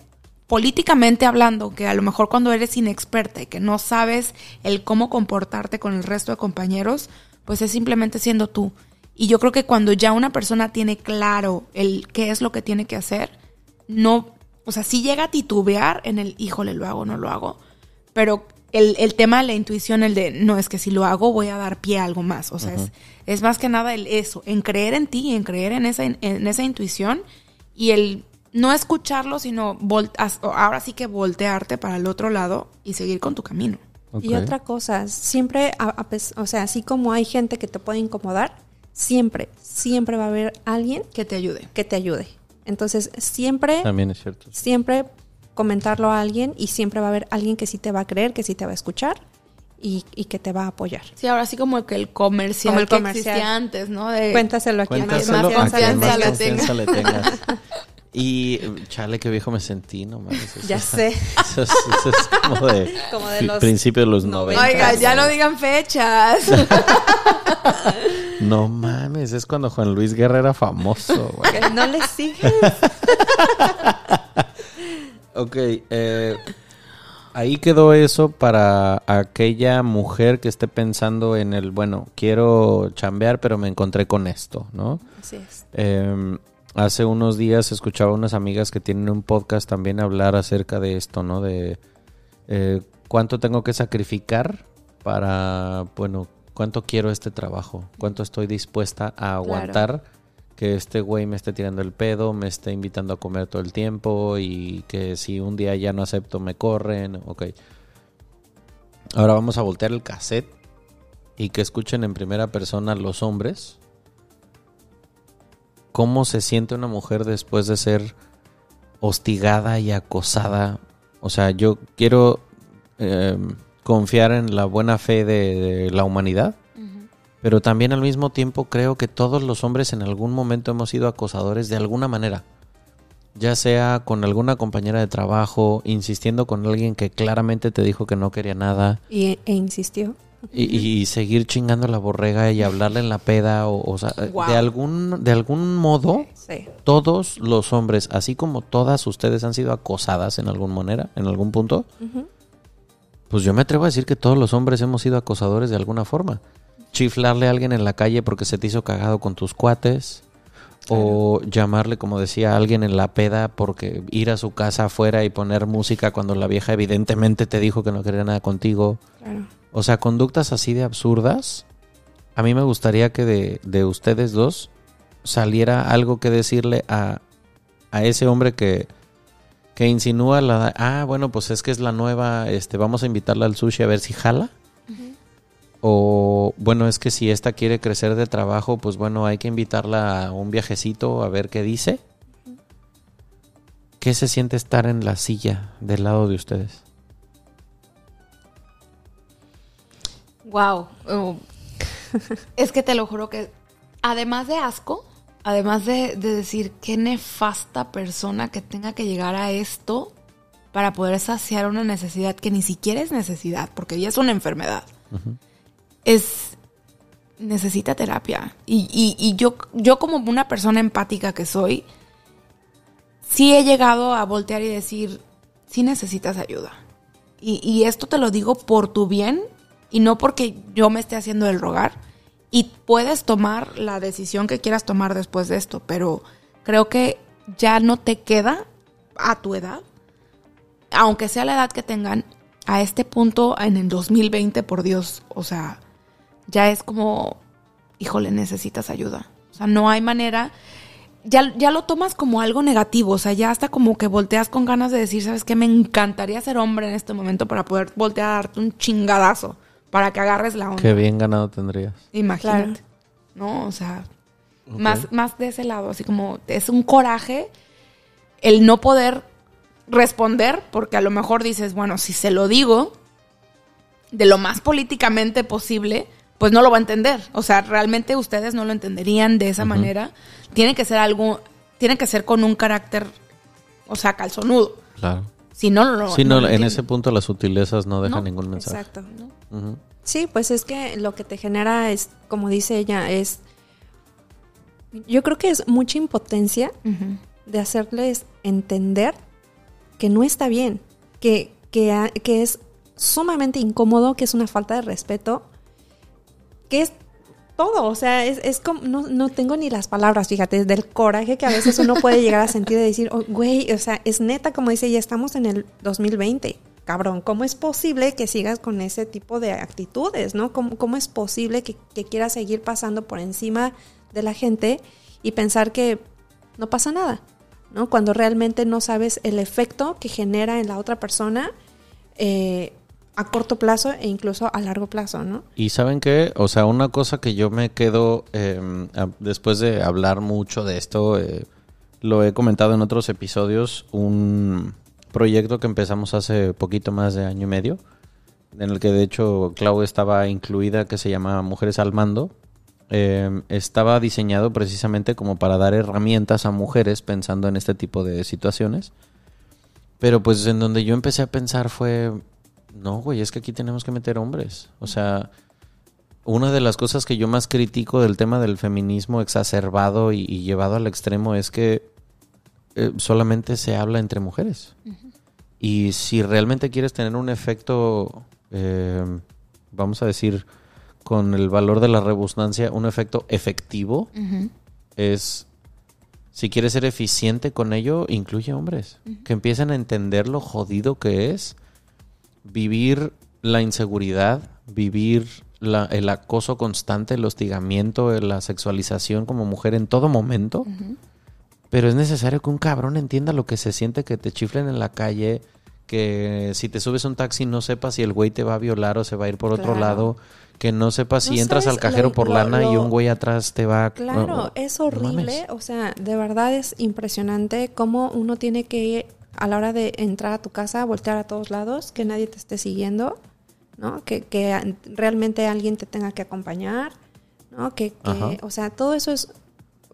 C: políticamente hablando, que a lo mejor cuando eres inexperta y que no sabes el cómo comportarte con el resto de compañeros, pues es simplemente siendo tú. Y yo creo que cuando ya una persona tiene claro el qué es lo que tiene que hacer, no, o sea, sí llega a titubear en el, híjole, lo hago, no lo hago, pero el, el tema de la intuición, el de, no, es que si lo hago voy a dar pie a algo más. O sea, es, es más que nada el eso, en creer en ti, en creer en esa, en, esa intuición y el no escucharlo, sino ahora sí que voltearte para el otro lado y seguir con tu camino.
A: Y
B: Ok.
A: otra cosa, siempre, a- a o sea, así como hay gente que te puede incomodar, siempre, siempre va a haber alguien
C: Que te ayude.
A: que te ayude. Entonces, siempre,
B: También es cierto.
A: siempre comentarlo a alguien y siempre va a haber alguien que sí te va a creer, que sí te va a escuchar y, y que te va a apoyar.
C: Sí, ahora sí como que el comercial,
A: Como el
C: que
A: comercial.
C: existía antes, ¿no? De,
A: Cuéntaselo más
C: a quien
A: confianza
C: más
A: le
C: confianza
B: le tengas. Y chale, qué viejo me sentí, no mames. Eso
A: Ya sé.
B: Eso es, eso es como de,
A: Como de los
B: principio de los 90.
C: Oiga, ya no digan fechas.
B: No mames, es cuando Juan Luis Guerra era famoso, güey.
A: Que no le sigues.
B: Ok, eh, ahí quedó eso para aquella mujer que esté pensando en el, bueno, quiero chambear, pero me encontré con esto, ¿no?
A: Así es.
B: Eh, hace unos días escuchaba unas amigas que tienen un podcast también hablar acerca de esto, ¿no? De eh, cuánto tengo que sacrificar para, bueno, cuánto quiero este trabajo, cuánto estoy dispuesta a aguantar que este güey me esté tirando el pedo, me esté invitando a comer todo el tiempo y que si un día ya no acepto me corren, ok. Ahora vamos a voltear el cassette y que escuchen en primera persona los hombres cómo se siente una mujer después de ser hostigada y acosada. O sea, yo quiero eh, confiar en la buena fe de, de la humanidad, pero también al mismo tiempo creo que todos los hombres en algún momento hemos sido acosadores de alguna manera. Ya sea con alguna compañera de trabajo, insistiendo con alguien que claramente te dijo que no quería nada.
A: Y, e insistió.
B: Y, y seguir chingando la borrega y hablarle en la peda o, o sea,
C: Wow.
B: de algún de algún modo
A: Sí.
B: todos los hombres, así como todas ustedes han sido acosadas en alguna manera, en algún punto, pues yo me atrevo a decir que todos los hombres hemos sido acosadores de alguna forma. Chiflarle a alguien en la calle porque se te hizo cagado con tus cuates. O llamarle, como decía, a alguien en la peda porque ir a su casa afuera y poner música cuando la vieja evidentemente te dijo que no quería nada contigo.
A: Claro.
B: O sea, conductas así de absurdas. A mí me gustaría que de, de ustedes dos saliera algo que decirle a, a ese hombre que, que insinúa la... Ah, bueno, pues es que es la nueva, este, vamos a invitarla al sushi a ver si jala. O bueno, es que si esta quiere crecer de trabajo, pues bueno, hay que invitarla a un viajecito a ver qué dice. ¿Qué se siente estar en la silla del lado de ustedes?
C: Wow. Oh. es que te lo juro que, además de asco, además de, de decir qué nefasta persona que tenga que llegar a esto para poder saciar una necesidad que ni siquiera es necesidad, porque ya es una enfermedad, es necesita terapia. Y, y- y yo, yo como una persona empática que soy, sí he llegado a voltear y decir, sí necesitas ayuda. Y, y esto te lo digo por tu bien y no porque yo me esté haciendo el rogar. Y puedes tomar la decisión que quieras tomar después de esto, pero creo que ya no te queda a tu edad, aunque sea la edad que tengan, a este punto en el 2020, por Dios, o sea, ya es como, híjole, necesitas ayuda. O sea, no hay manera, ya, ya lo tomas como algo negativo, o sea, ya hasta como que volteas con ganas de decir, ¿sabes qué? Me encantaría ser hombre en este momento para poder voltear a darte un chingadazo, para que agarres la onda.
B: Qué bien ganado tendrías.
C: Imagínate. ¿No? O sea, más, más de ese lado, así como es un coraje el no poder responder, porque a lo mejor dices, bueno, si se lo digo de lo más políticamente posible, pues no lo va a entender. O sea, realmente ustedes no lo entenderían de esa manera. Tiene que ser algo, tiene que ser con un carácter, o sea, calzonudo.
B: Claro.
C: Si no, no,
B: Sí,
C: no
B: no,
C: lo
B: en ese punto las sutilezas no dejan
C: No,
B: ningún mensaje.
A: Exacto. Sí, pues es que lo que te genera es, como dice ella, es. Yo creo que es mucha impotencia de hacerles entender que no está bien, que, que, que es sumamente incómodo, que es una falta de respeto, que es todo, o sea, es, es como, no, no tengo ni las palabras, fíjate, del coraje que a veces uno puede llegar a sentir de decir, "Oh, güey, o sea, es neta, como dice, ya estamos en el 2020, cabrón, ¿cómo es posible que sigas con ese tipo de actitudes, no? ¿Cómo, cómo es posible que, que quieras seguir pasando por encima de la gente y pensar que no pasa nada, ¿no? Cuando realmente no sabes el efecto que genera en la otra persona eh, a corto plazo e incluso a largo plazo, ¿no?
B: Y saben qué, o sea, una cosa que yo me quedo a- después de hablar mucho de esto, eh, lo he comentado en otros episodios, un proyecto que empezamos hace poquito más de año y medio, en el que de hecho Clau estaba incluida, que se llama Mujeres al Mando, eh, estaba diseñado precisamente como para dar herramientas a mujeres pensando en este tipo de situaciones. Pero pues en donde yo empecé a pensar fue, no, güey, es que aquí tenemos que meter hombres. O sea, una de las cosas que yo más critico del tema del feminismo exacerbado y, y llevado al extremo es que eh, solamente se habla entre mujeres. Y si realmente quieres tener un efecto, eh, vamos a decir, con el valor de la redundancia, un efecto efectivo, es, si quieres ser eficiente con ello, incluye hombres. Que empiecen a entender lo jodido que es vivir la inseguridad, vivir la- el acoso constante, el hostigamiento, la sexualización como mujer en todo momento. Pero es necesario que un cabrón entienda lo que se siente que te chiflen en la calle, que si te subes a un taxi no sepas si el güey te va a violar o se va a ir por otro lado, que no sepas si
A: No
B: entras al cajero
A: lo-
B: por
A: lo-
B: lana y un güey atrás te va a...
A: Claro, es horrible. O sea, de verdad es impresionante cómo uno tiene que, a la hora de entrar a tu casa, voltear a todos lados, que nadie te esté siguiendo, ¿no? Que, realmente alguien te tenga que acompañar, ¿no? Que, o sea, todo eso es,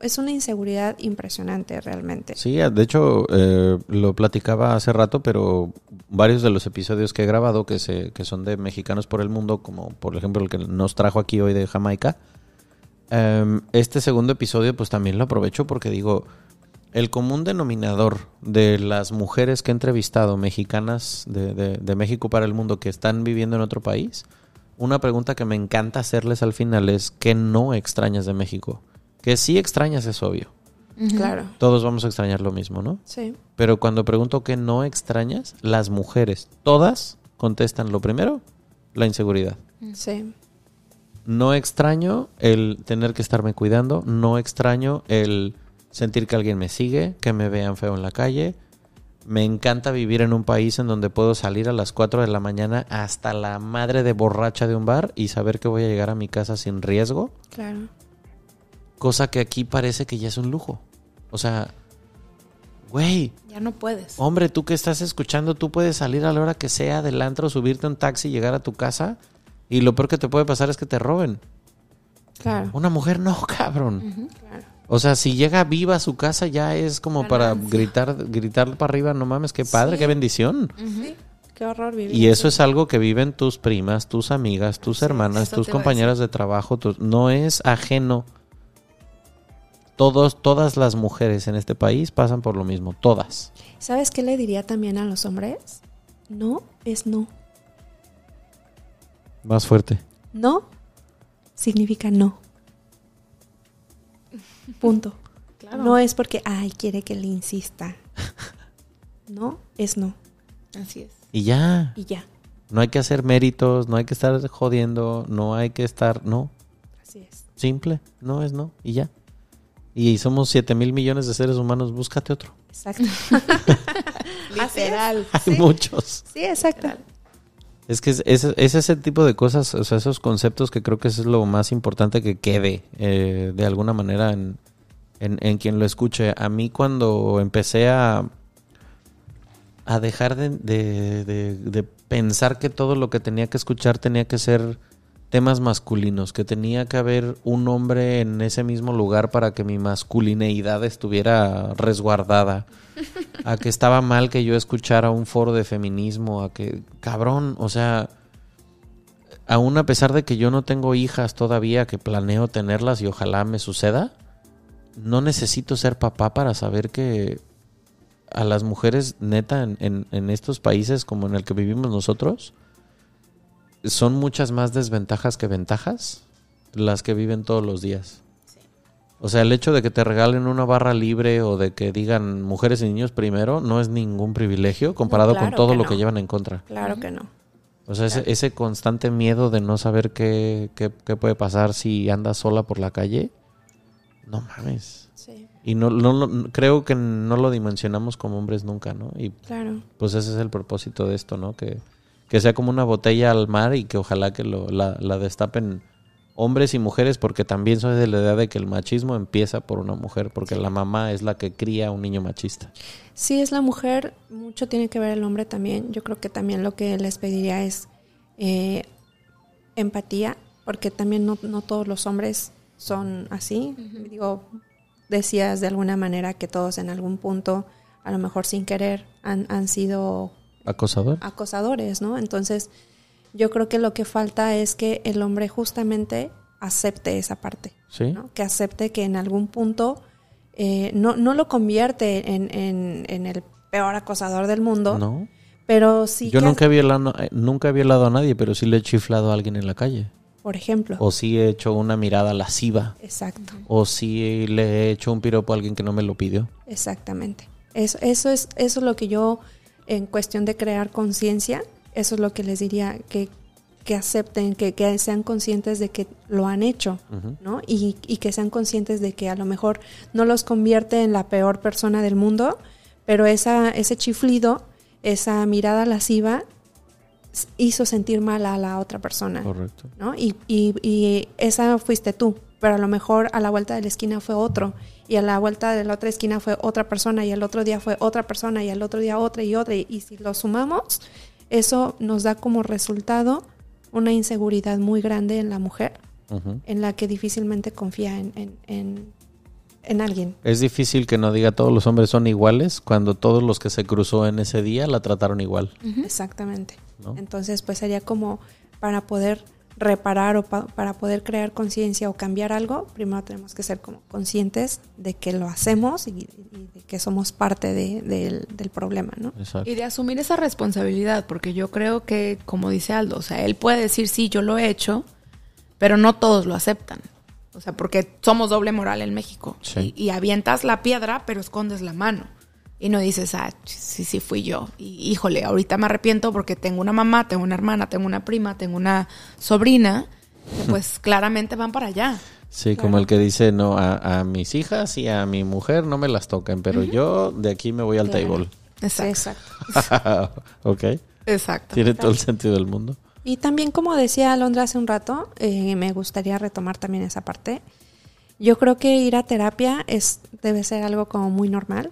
A: es una inseguridad impresionante realmente.
B: Sí, de hecho eh, lo platicaba hace rato, pero varios de los episodios que he grabado que, se, que son de mexicanos por el mundo, como por ejemplo el que nos trajo aquí hoy de Jamaica, em, este segundo episodio pues también lo aprovecho porque digo, el común denominador de las mujeres que he entrevistado, mexicanas de, de- de México para el mundo, que están viviendo en otro país, una pregunta que me encanta hacerles al final es, ¿qué no extrañas de México? Que sí extrañas es obvio.
A: Claro.
B: Todos vamos a extrañar lo mismo, ¿no?
A: Sí.
B: Pero cuando pregunto qué no extrañas, las mujeres, todas contestan lo primero, la inseguridad.
A: Sí.
B: No extraño el tener que estarme cuidando, no extraño el sentir que alguien me sigue, que me vean feo en la calle. Me encanta vivir en un país en donde puedo salir a las 4 de la mañana hasta la madre de borracha de un bar y saber que voy a llegar a mi casa sin riesgo,
A: Claro.
B: cosa que aquí parece que ya es un lujo. O sea, güey,
C: Ya no puedes.
B: Hombre, tú que estás escuchando, tú puedes salir a la hora que sea del antro, subirte a un taxi, llegar a tu casa y lo peor que te puede pasar es que te roben.
A: Claro.
B: Una mujer no, cabrón.
A: Claro.
B: O sea, si llega viva a su casa ya es como para gritar gritar para arriba, no mames, qué padre,
A: Sí.
B: qué bendición.
A: Sí. Qué horror vivir.
B: Y eso es algo que viven tus primas, tus amigas, tus hermanas, tus compañeras de trabajo, tus- no es ajeno. Todos, todas las mujeres en este país pasan por lo mismo, todas.
A: ¿Sabes qué le diría también a los hombres? No es no.
B: Más fuerte.
A: No significa no. Punto.
C: Claro.
A: No es porque, ay, quiere que le insista. No es no.
C: Así es.
B: Y ya.
A: Y ya.
B: No hay que hacer méritos, no hay que estar jodiendo, no hay que estar, no,
A: Así es.
B: simple, no es no, y ya. Y somos 7 mil millones de seres humanos, búscate otro.
A: Exacto.
C: Literal.
B: Hay
A: Sí.
B: muchos.
A: Sí, exacto.
B: Es que es, es- es ese tipo de cosas, o sea, esos conceptos que creo que es lo más importante que quede eh, de alguna manera en, en, en quien lo escuche. A mí cuando empecé a, a dejar de, de- de- de pensar que todo lo que tenía que escuchar tenía que ser temas masculinos, que tenía que haber un hombre en ese mismo lugar para que mi masculineidad estuviera resguardada, a que estaba mal que yo escuchara un foro de feminismo, a que, cabrón, o sea, aún a pesar de que yo no tengo hijas todavía, que planeo tenerlas y ojalá me suceda, no necesito ser papá para saber que a las mujeres, neta, en, en- en estos países como en el que vivimos nosotros, son muchas más desventajas que ventajas las que viven todos los días. O sea, el hecho de que te regalen una barra libre o de que digan mujeres y niños primero no es ningún privilegio comparado con
A: claro
B: todo
A: que
B: lo
A: no.
B: que llevan en contra.
A: Claro que no.
B: O sea, ese, ese constante miedo de no saber qué, qué, qué puede pasar si andas sola por la calle, no mames.
A: Sí,
B: Y no, no, creo que no lo dimensionamos como hombres nunca, ¿no? Y
A: claro.
B: pues ese es el propósito de esto, ¿no? Que, que sea como una botella al mar y que ojalá que lo, la, la destapen hombres y mujeres, porque también soy de la idea de que el machismo empieza por una mujer, porque la mamá es la que cría a un niño machista.
A: Si es la mujer, mucho tiene que ver el hombre también. Yo creo que también lo que les pediría es eh, empatía, porque también no, no todos los hombres son así. Digo, decías de alguna manera que todos en algún punto, a lo mejor sin querer, han, han sido
B: ¿Acosador?
A: acosadores, ¿no? Entonces, yo creo que lo que falta es que el hombre justamente acepte esa parte,
B: Sí.
A: ¿no? Que acepte que en algún punto eh, no, no lo convierte en, en- en el peor acosador del mundo,
B: No.
A: pero sí
B: Yo
A: que,
B: nunca he, violado, eh, nunca he violado a nadie, pero sí le he chiflado a alguien en la calle.
A: por ejemplo,
B: O sí he hecho una mirada lasciva.
A: exacto,
B: O sí le he hecho un piropo a alguien que no me lo pidió.
A: exactamente. Eso, eso es eso es lo que yo en cuestión de crear conciencia, eso es lo que les diría que que acepten, que, que sean conscientes de que lo han hecho. ¿no? Y, y que sean conscientes de que a lo mejor no los convierte en la peor persona del mundo, pero esa, ese chiflido, esa mirada lasciva hizo sentir mal a la otra persona,
B: Correcto.
A: ¿no? Y, y, y esa fuiste tú, pero a lo mejor a la vuelta de la esquina fue otro, y a la vuelta de la otra esquina fue otra persona, y al otro día fue otra persona, y al otro día otra y otra, y, y si lo sumamos, eso nos da como resultado una inseguridad muy grande en la mujer, en la que difícilmente confía en, en, en, en alguien.
B: Es difícil que no diga todos los hombres son iguales cuando todos los que se cruzó en ese día la trataron igual.
A: Exactamente.
B: ¿no?
A: Entonces, pues sería como para poder reparar o pa- para poder crear conciencia o cambiar algo, primero tenemos que ser como conscientes de que lo hacemos y, y de que somos parte de- del, del problema, ¿no?
B: Exacto.
C: Y de asumir esa responsabilidad, porque yo creo que, como dice Aldo, o sea, él puede decir, sí, yo lo he hecho, pero no todos lo aceptan. O sea, porque somos doble moral en México.
B: Sí.
C: Y, y avientas la piedra, pero escondes la mano. Y no dices, ah, sí, sí, fui yo. Y híjole, ahorita me arrepiento porque tengo una mamá, tengo una hermana, tengo una prima, tengo una sobrina, que pues claramente van para allá.
B: Sí, como el que dice, no, a, a mis hijas y a mi mujer no me las toquen, pero yo de aquí me voy al
A: Claro.
B: table.
C: Exacto.
A: Exacto.
B: ok.
C: Exacto.
B: Tiene todo el sentido del mundo.
A: Y también, como decía Alondra hace un rato, eh, me gustaría retomar también esa parte. Yo creo que ir a terapia es debe ser algo como muy normal.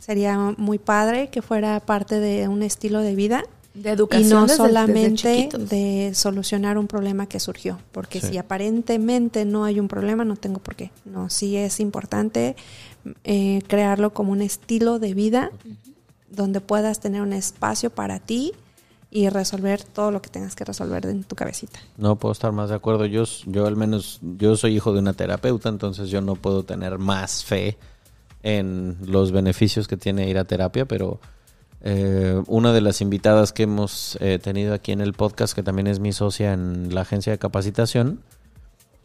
A: Sería muy padre que fuera parte de un estilo de vida
C: De
A: y
C: educación
A: no
C: desde- desde
A: solamente de solucionar un problema que surgió. Porque
B: Sí.
A: si aparentemente no hay un problema, no tengo por qué. No, sí es importante eh, crearlo como un estilo de vida donde puedas tener un espacio para ti y resolver todo lo que tengas que resolver en tu cabecita.
B: No puedo estar más de acuerdo. Yo, yo al menos, yo soy hijo de una terapeuta, entonces yo no puedo tener más fe en los beneficios que tiene ir a terapia, pero eh, una de las invitadas que hemos eh, tenido aquí en el podcast, que también es mi socia en la agencia de capacitación,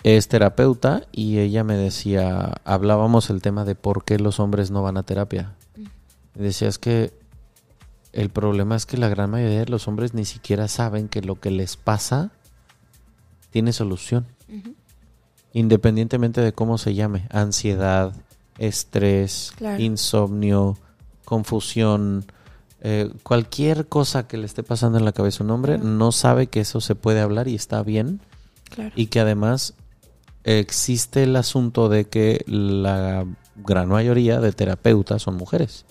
B: es terapeuta y ella me decía, hablábamos el tema de por qué los hombres no van a terapia. Y decía, es que el problema es que la gran mayoría de los hombres ni siquiera saben que lo que les pasa tiene solución. Independientemente de cómo se llame. Ansiedad, estrés,
A: Claro.
B: insomnio, confusión, eh, cualquier cosa que le esté pasando en la cabeza a un hombre, no sabe que eso se puede hablar y está bien.
A: Claro.
B: Y que además existe el asunto de que la gran mayoría de terapeutas son mujeres.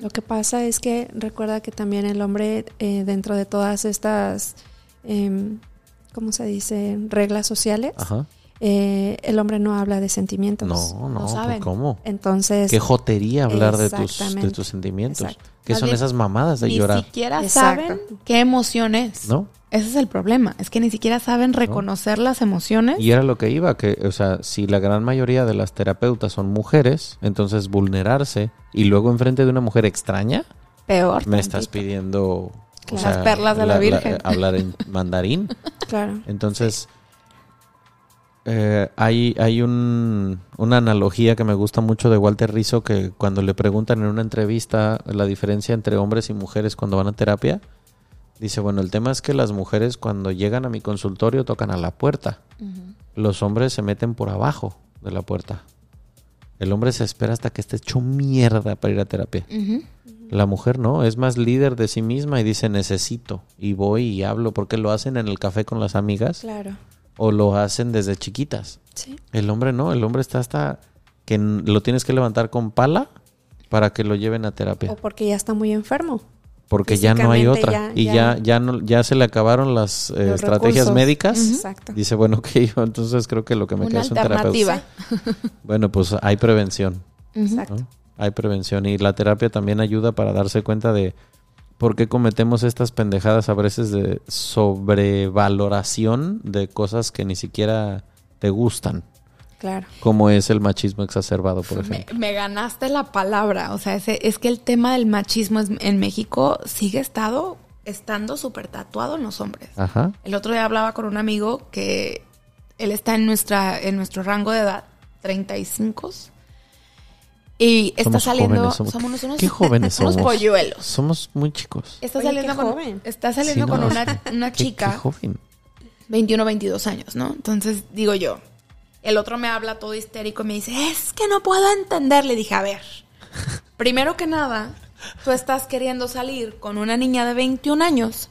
A: Lo que pasa es que recuerda que también el hombre, eh, dentro de todas estas, em, ¿cómo se dice?, reglas sociales,
B: Ajá.
A: eh, el hombre no habla de sentimientos.
B: No, no, pues,
C: saben.
B: ¿cómo?
A: Entonces,
B: Qué jotería hablar de tus, de tus sentimientos.
A: Exacto.
B: ¿Qué
C: Más
B: son
C: bien,
B: esas mamadas de
C: Ni
B: llorar?
C: siquiera
A: Exacto.
C: saben qué emoción es.
B: ¿No?
C: Ese es el problema. Es que ni siquiera saben reconocer las emociones.
B: Y era lo que iba, que, o sea, si la gran mayoría de las terapeutas son mujeres, entonces vulnerarse y luego enfrente de una mujer extraña,
C: Peor.
B: me estás pidiendo o
C: Claro.
B: sea,
C: Las perlas de la Virgen.
B: hablar en mandarín.
A: claro,
B: Entonces, eh, hay, hay un, una analogía que me gusta mucho de Walter Rizzo que cuando le preguntan en una entrevista la diferencia entre hombres y mujeres cuando van a terapia, dice, bueno, el tema es que las mujeres cuando llegan a mi consultorio tocan a la puerta. Los hombres se meten por abajo de la puerta. El hombre se espera hasta que esté hecho mierda para ir a terapia. La mujer no, es más líder de sí misma y dice necesito y voy y hablo porque lo hacen en el café con las amigas
A: claro.
B: o lo hacen desde chiquitas.
A: Sí,
B: El hombre no, el hombre está hasta que lo tienes que levantar con pala para que lo lleven a terapia.
A: o porque ya está muy enfermo.
B: Porque ya no hay otra
A: ya-
B: y
A: ya-
B: ya ya no ya se le acabaron las eh, estrategias
A: recursos.
B: médicas.
A: Exacto.
B: Dice, bueno, que yo entonces creo que lo que me queda es un terapeuta. Bueno, pues hay prevención.
A: Exacto.
B: ¿no? Hay prevención y la terapia también ayuda para darse cuenta de por qué cometemos estas pendejadas a veces de sobrevaloración de cosas que ni siquiera te gustan,
A: Claro.
B: como es el machismo exacerbado, por
C: Me,
B: ejemplo.
C: me ganaste la palabra. O sea, es que el tema del machismo es- en México sigue estado, estando súper tatuado en los hombres.
B: Ajá.
C: El otro día hablaba con un amigo que él está en nuestra en nuestro rango de edad, 35. Y está
B: Somos
C: saliendo,
B: jóvenes,
C: somos,
B: somos-
C: unos,
B: ¿Qué jóvenes
C: unos
B: somos?
C: polluelos.
B: Somos muy chicos.
C: Está
A: Oye,
C: saliendo con
A: joven.
C: está saliendo
B: Sí,
C: con una, una
B: Qué-
C: chica
B: qué joven.
C: 21, 22 años, ¿no? Entonces digo yo, el otro me habla todo histérico y me dice, es que no puedo entender. Le dije, a ver, primero que nada, tú estás queriendo salir con una niña de 21 años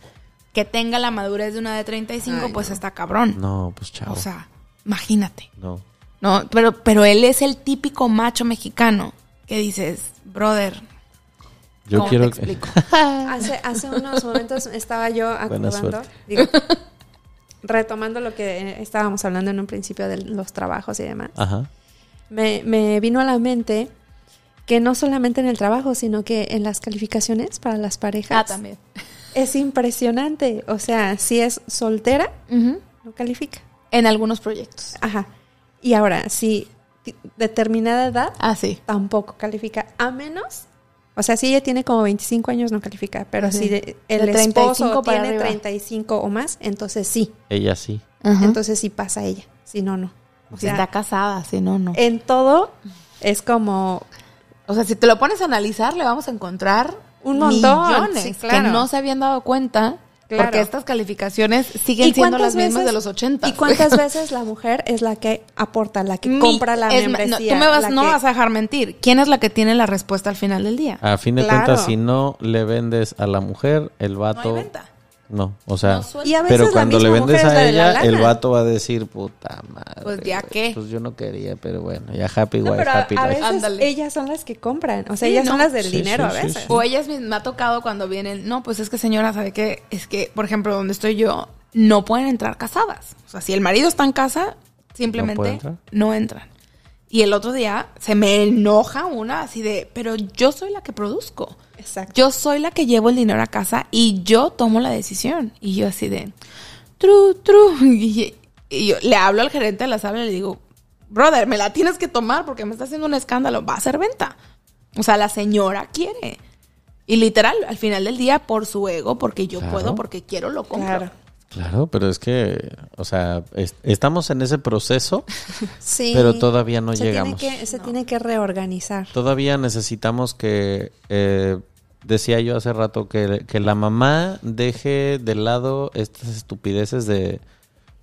C: que tenga la madurez de una de 35,
A: Ay,
C: pues
A: no.
C: está cabrón.
B: No, pues chao.
C: O sea, imagínate.
B: no.
C: No, pero, pero él es el típico macho mexicano que dices, brother,
B: Yo
C: ¿cómo
B: quiero
C: te explico?
A: Hace, hace unos momentos estaba yo
B: Buena
A: acordando,
B: suerte.
A: digo, retomando lo que estábamos hablando en un principio de los trabajos y demás.
B: Ajá.
A: Me, me vino a la mente que no solamente en el trabajo, sino que en las calificaciones para las parejas
C: Ah, también.
A: es impresionante. O sea, si es soltera, no califica.
C: En algunos proyectos.
A: Ajá. Y ahora, si determinada edad,
C: Ah, sí.
A: tampoco califica, a menos, o sea, si ella tiene como 25 años no califica, pero
C: Ajá.
A: si de- el
C: De
A: esposo
C: 35 para
A: tiene
C: arriba.
A: 35 o más, entonces sí,
B: Ella sí.
A: entonces sí pasa ella, si no, no. O
C: si
A: sea,
C: está casada, si no, no.
A: en todo es como
C: O sea, si te lo pones a analizar, le vamos a encontrar
A: Un montón,
C: millones
A: sí, claro.
C: que no se habían dado cuenta
A: Claro.
C: porque estas calificaciones siguen
A: ¿Y
C: siendo
A: cuántas
C: las mismas
A: veces-
C: de los 80.
A: ¿Y cuántas veces la mujer es la que aporta, la que compra la membresía?
C: tú me vas, no
A: que-
C: vas a dejar mentir. ¿Quién es la que tiene la respuesta al final del día?
B: A fin de
A: Claro.
B: cuentas, si no le vendes a la mujer, el
C: no
B: vato.
C: hay venta.
B: No, o sea.
C: No.
A: Y a veces
B: pero
A: la
B: cuando le vendes
A: mujer es la
B: a
A: la
B: ella, el
A: lana.
B: vato va a decir, puta madre.
C: Pues, ¿ya
B: güey,
C: qué?
B: Pues yo no quería, pero bueno, ya happy
A: No,
B: wife,
A: pero a,
B: happy
A: a
B: life.
A: veces
C: Ándale.
A: ellas son las que compran, o sea,
C: Sí,
A: ellas
C: no.
A: son las del
B: Sí,
A: dinero
B: sí,
A: a
B: sí,
A: veces.
B: sí.
C: O ellas me ha tocado cuando vienen, no, pues es que señora, ¿sabe qué? Es que, por ejemplo, donde estoy yo, no pueden entrar casadas. O sea, si el marido está en casa, simplemente
B: entrar?
C: no entran. Y el otro día se me enoja una así de, pero yo soy la que produzco.
A: Exacto.
C: Yo soy la que llevo el dinero a casa y yo tomo la decisión. Y yo así de, tru, tru. Y, y yo le hablo al gerente de la sala y le digo, brother, me la tienes que tomar porque me está haciendo un escándalo. Va a ser venta. O sea, la señora quiere. Y literal, al final del día, por su ego, porque yo
B: Claro.
C: puedo, porque quiero, lo compro.
A: Claro.
B: Claro, pero es que, o sea, es- estamos en ese proceso,
A: Sí.
B: pero todavía no
A: se
B: llegamos.
A: Tiene que, se tiene que reorganizar.
B: Todavía necesitamos que, eh, decía yo hace rato, que, que la mamá deje de lado estas estupideces de,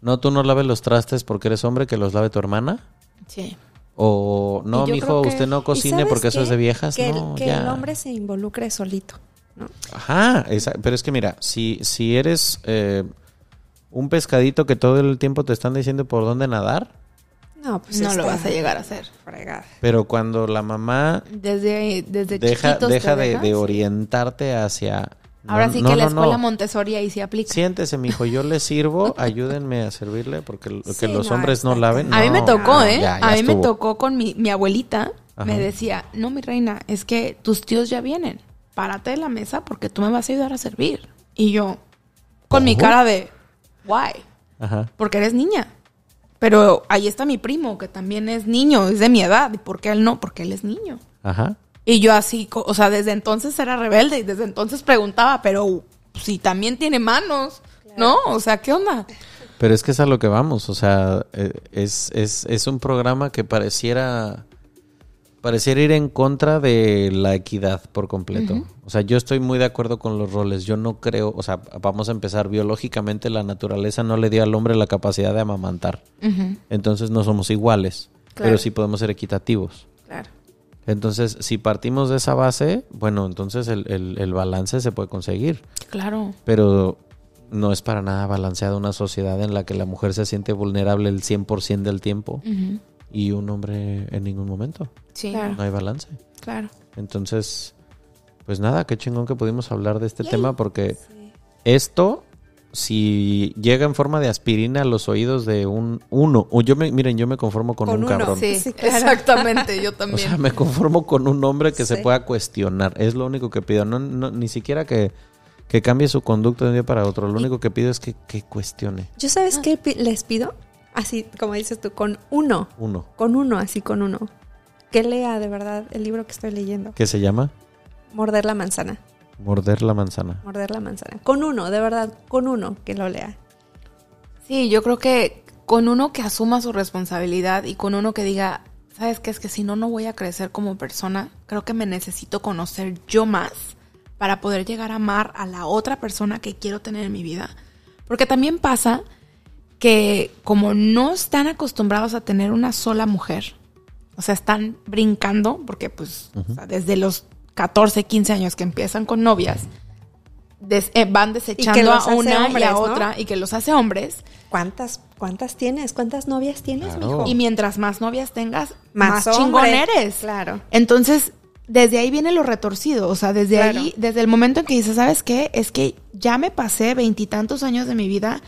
B: no, tú no laves los trastes porque eres hombre, que los lave tu hermana.
C: Sí.
B: O no, mijo,
C: que-
B: usted no
A: ¿Y
B: cocine porque eso
A: qué?
B: es de viejas.
A: Que, el-
B: no,
A: que
B: ya.
A: el hombre se involucre solito, ¿no?
B: Ajá, esa- pero es que mira, si, si eres eh, un pescadito que todo el tiempo te están diciendo por dónde nadar,
A: No, pues
C: no lo
A: está
C: vas a llegar a hacer.
A: fregada.
B: pero cuando la mamá
C: Desde, desde
B: deja,
C: chiquitos te
B: deja de,
C: dejas.
B: de orientarte hacia...
C: Ahora
B: no,
C: sí
B: no,
C: que la
B: no,
C: escuela
B: no.
C: Montessori ahí sí aplica.
B: Siéntese, mijo, yo le sirvo, ayúdenme a servirle porque lo- que
A: Sí,
B: los
A: no,
B: hombres no laven.
C: A mí me tocó,
B: no,
C: ¿eh?
B: ya, ya
C: a mí me tocó con mi, mi abuelita.
B: Ajá.
C: Me decía, no, mi reina, es que tus tíos ya vienen. Párate de la mesa porque tú me vas a ayudar a servir. Y yo, con mi cara de, why?
B: Ajá.
C: Porque eres niña. Pero ahí está mi primo, que también es niño, es de mi edad. ¿Y por qué él no? Porque él es niño.
B: Ajá.
C: Y yo así, o sea, desde entonces era rebelde y desde entonces preguntaba, pero si también tiene manos, ¿no? O sea, ¿qué onda?
B: Pero es que es a lo que vamos, o sea, eh, es, es, es un programa que pareciera pareciera ir en contra de la equidad por completo. O sea, yo estoy muy de acuerdo con los roles. Yo no creo, o sea, vamos a empezar biológicamente la naturaleza no le dio al hombre la capacidad de amamantar. Entonces no somos iguales,
A: Claro.
B: pero sí podemos ser equitativos.
A: Claro.
B: Entonces, si partimos de esa base, bueno, entonces el, el- el balance se puede conseguir.
C: Claro.
B: Pero no es para nada balanceada una sociedad en la que la mujer se siente vulnerable el 100% del tiempo y un hombre en ningún momento.
C: Sí.
A: Claro.
B: No hay balance.
A: Claro.
B: Entonces, Pues nada, qué chingón que pudimos hablar de este tema porque
A: Sí.
B: esto, si llega en forma de aspirina a los oídos de un uno, o yo me, miren, yo me conformo con,
A: Con
B: un
A: uno,
B: cabrón.
C: Sí,
A: Sí, claro.
C: exactamente, yo
B: O
C: también.
B: sea, me conformo con un hombre que se pueda cuestionar. Es lo único que pido. No, no- ni siquiera que, que cambie su conducta de un día para otro. Lo único que pido es que, que cuestione.
A: ¿Yo sabes qué pi- les pido? Así, como dices tú, con uno.
B: Uno.
A: Con uno, así con uno. Que lea de verdad el libro que estoy leyendo.
B: ¿Qué se llama?
A: Morder la manzana.
B: Morder la manzana.
A: Morder la manzana. Con uno, de verdad, con uno que lo lea.
C: Sí, yo creo que con uno que asuma su responsabilidad y con uno que diga, ¿sabes qué? Es que si no, no voy a crecer como persona. Creo que me necesito conocer yo más para poder llegar a amar a la otra persona que quiero tener en mi vida. Porque también pasa que como no están acostumbrados a tener una sola mujer, o sea, están brincando, porque pues o sea, desde los 14, 15 años que empiezan con novias, des- eh, van desechando a una y a
A: ¿no?
C: otra y que los hace hombres.
A: ¿Cuántas, cuántas tienes? ¿Cuántas novias tienes,
B: Claro.
A: mijo?
C: Y mientras más novias tengas,
A: Más
C: más, chingón eres.
A: Claro.
C: Entonces, desde ahí viene lo retorcido. O sea, desde
A: Claro.
C: ahí, desde el momento en que dices, ¿sabes qué? Es que ya me pasé veintitantos años de mi vida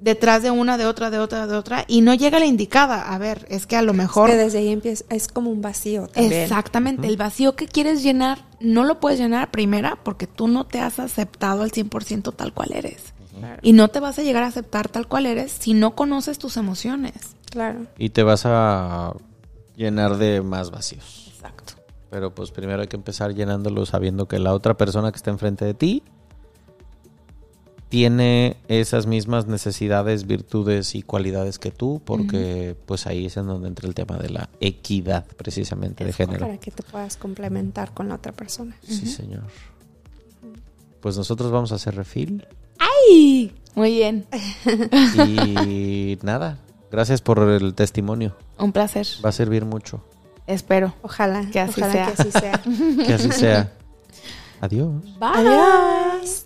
C: detrás de una, de otra, de otra, de otra, y no llega la indicada. A ver, es que a lo mejor.
A: Que desde ahí empieza, es como un vacío también.
C: Exactamente, el vacío que quieres llenar no lo puedes llenar primera porque tú no te has aceptado al 100% tal cual eres.
A: Claro.
C: Y no te vas a llegar a aceptar tal cual eres si no conoces tus emociones.
A: Claro.
B: Y te vas a llenar de más vacíos.
C: Exacto.
B: Pero pues primero hay que empezar llenándolo sabiendo que la otra persona que está enfrente de ti tiene esas mismas necesidades, virtudes y cualidades que tú, porque pues ahí es en donde entra el tema de la equidad precisamente de género.
A: Para que te puedas complementar con la otra persona.
B: Sí, señor. Pues nosotros vamos a hacer refil
C: ¡Ay! Muy bien.
B: y nada, gracias por el testimonio.
C: Un placer.
B: Va a servir mucho.
C: Espero.
A: Ojalá,
C: Que así
A: ojalá
C: sea.
A: que así sea.
B: Que así sea. Adiós.
C: Bye.
A: Adiós.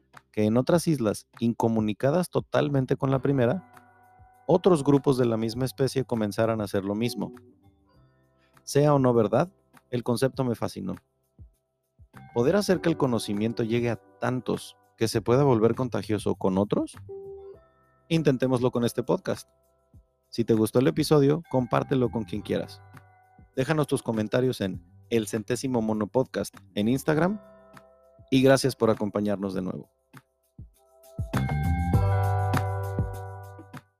D: que en otras islas, incomunicadas totalmente con la primera, otros grupos de la misma especie comenzaran a hacer lo mismo. Sea o no verdad, el concepto me fascinó. ¿Poder hacer que el conocimiento llegue a tantos que se pueda volver contagioso con otros? Intentémoslo con este podcast. Si te gustó el episodio, compártelo con quien quieras. Déjanos tus comentarios en El Centésimo Mono Podcast en Instagram y gracias por acompañarnos de nuevo.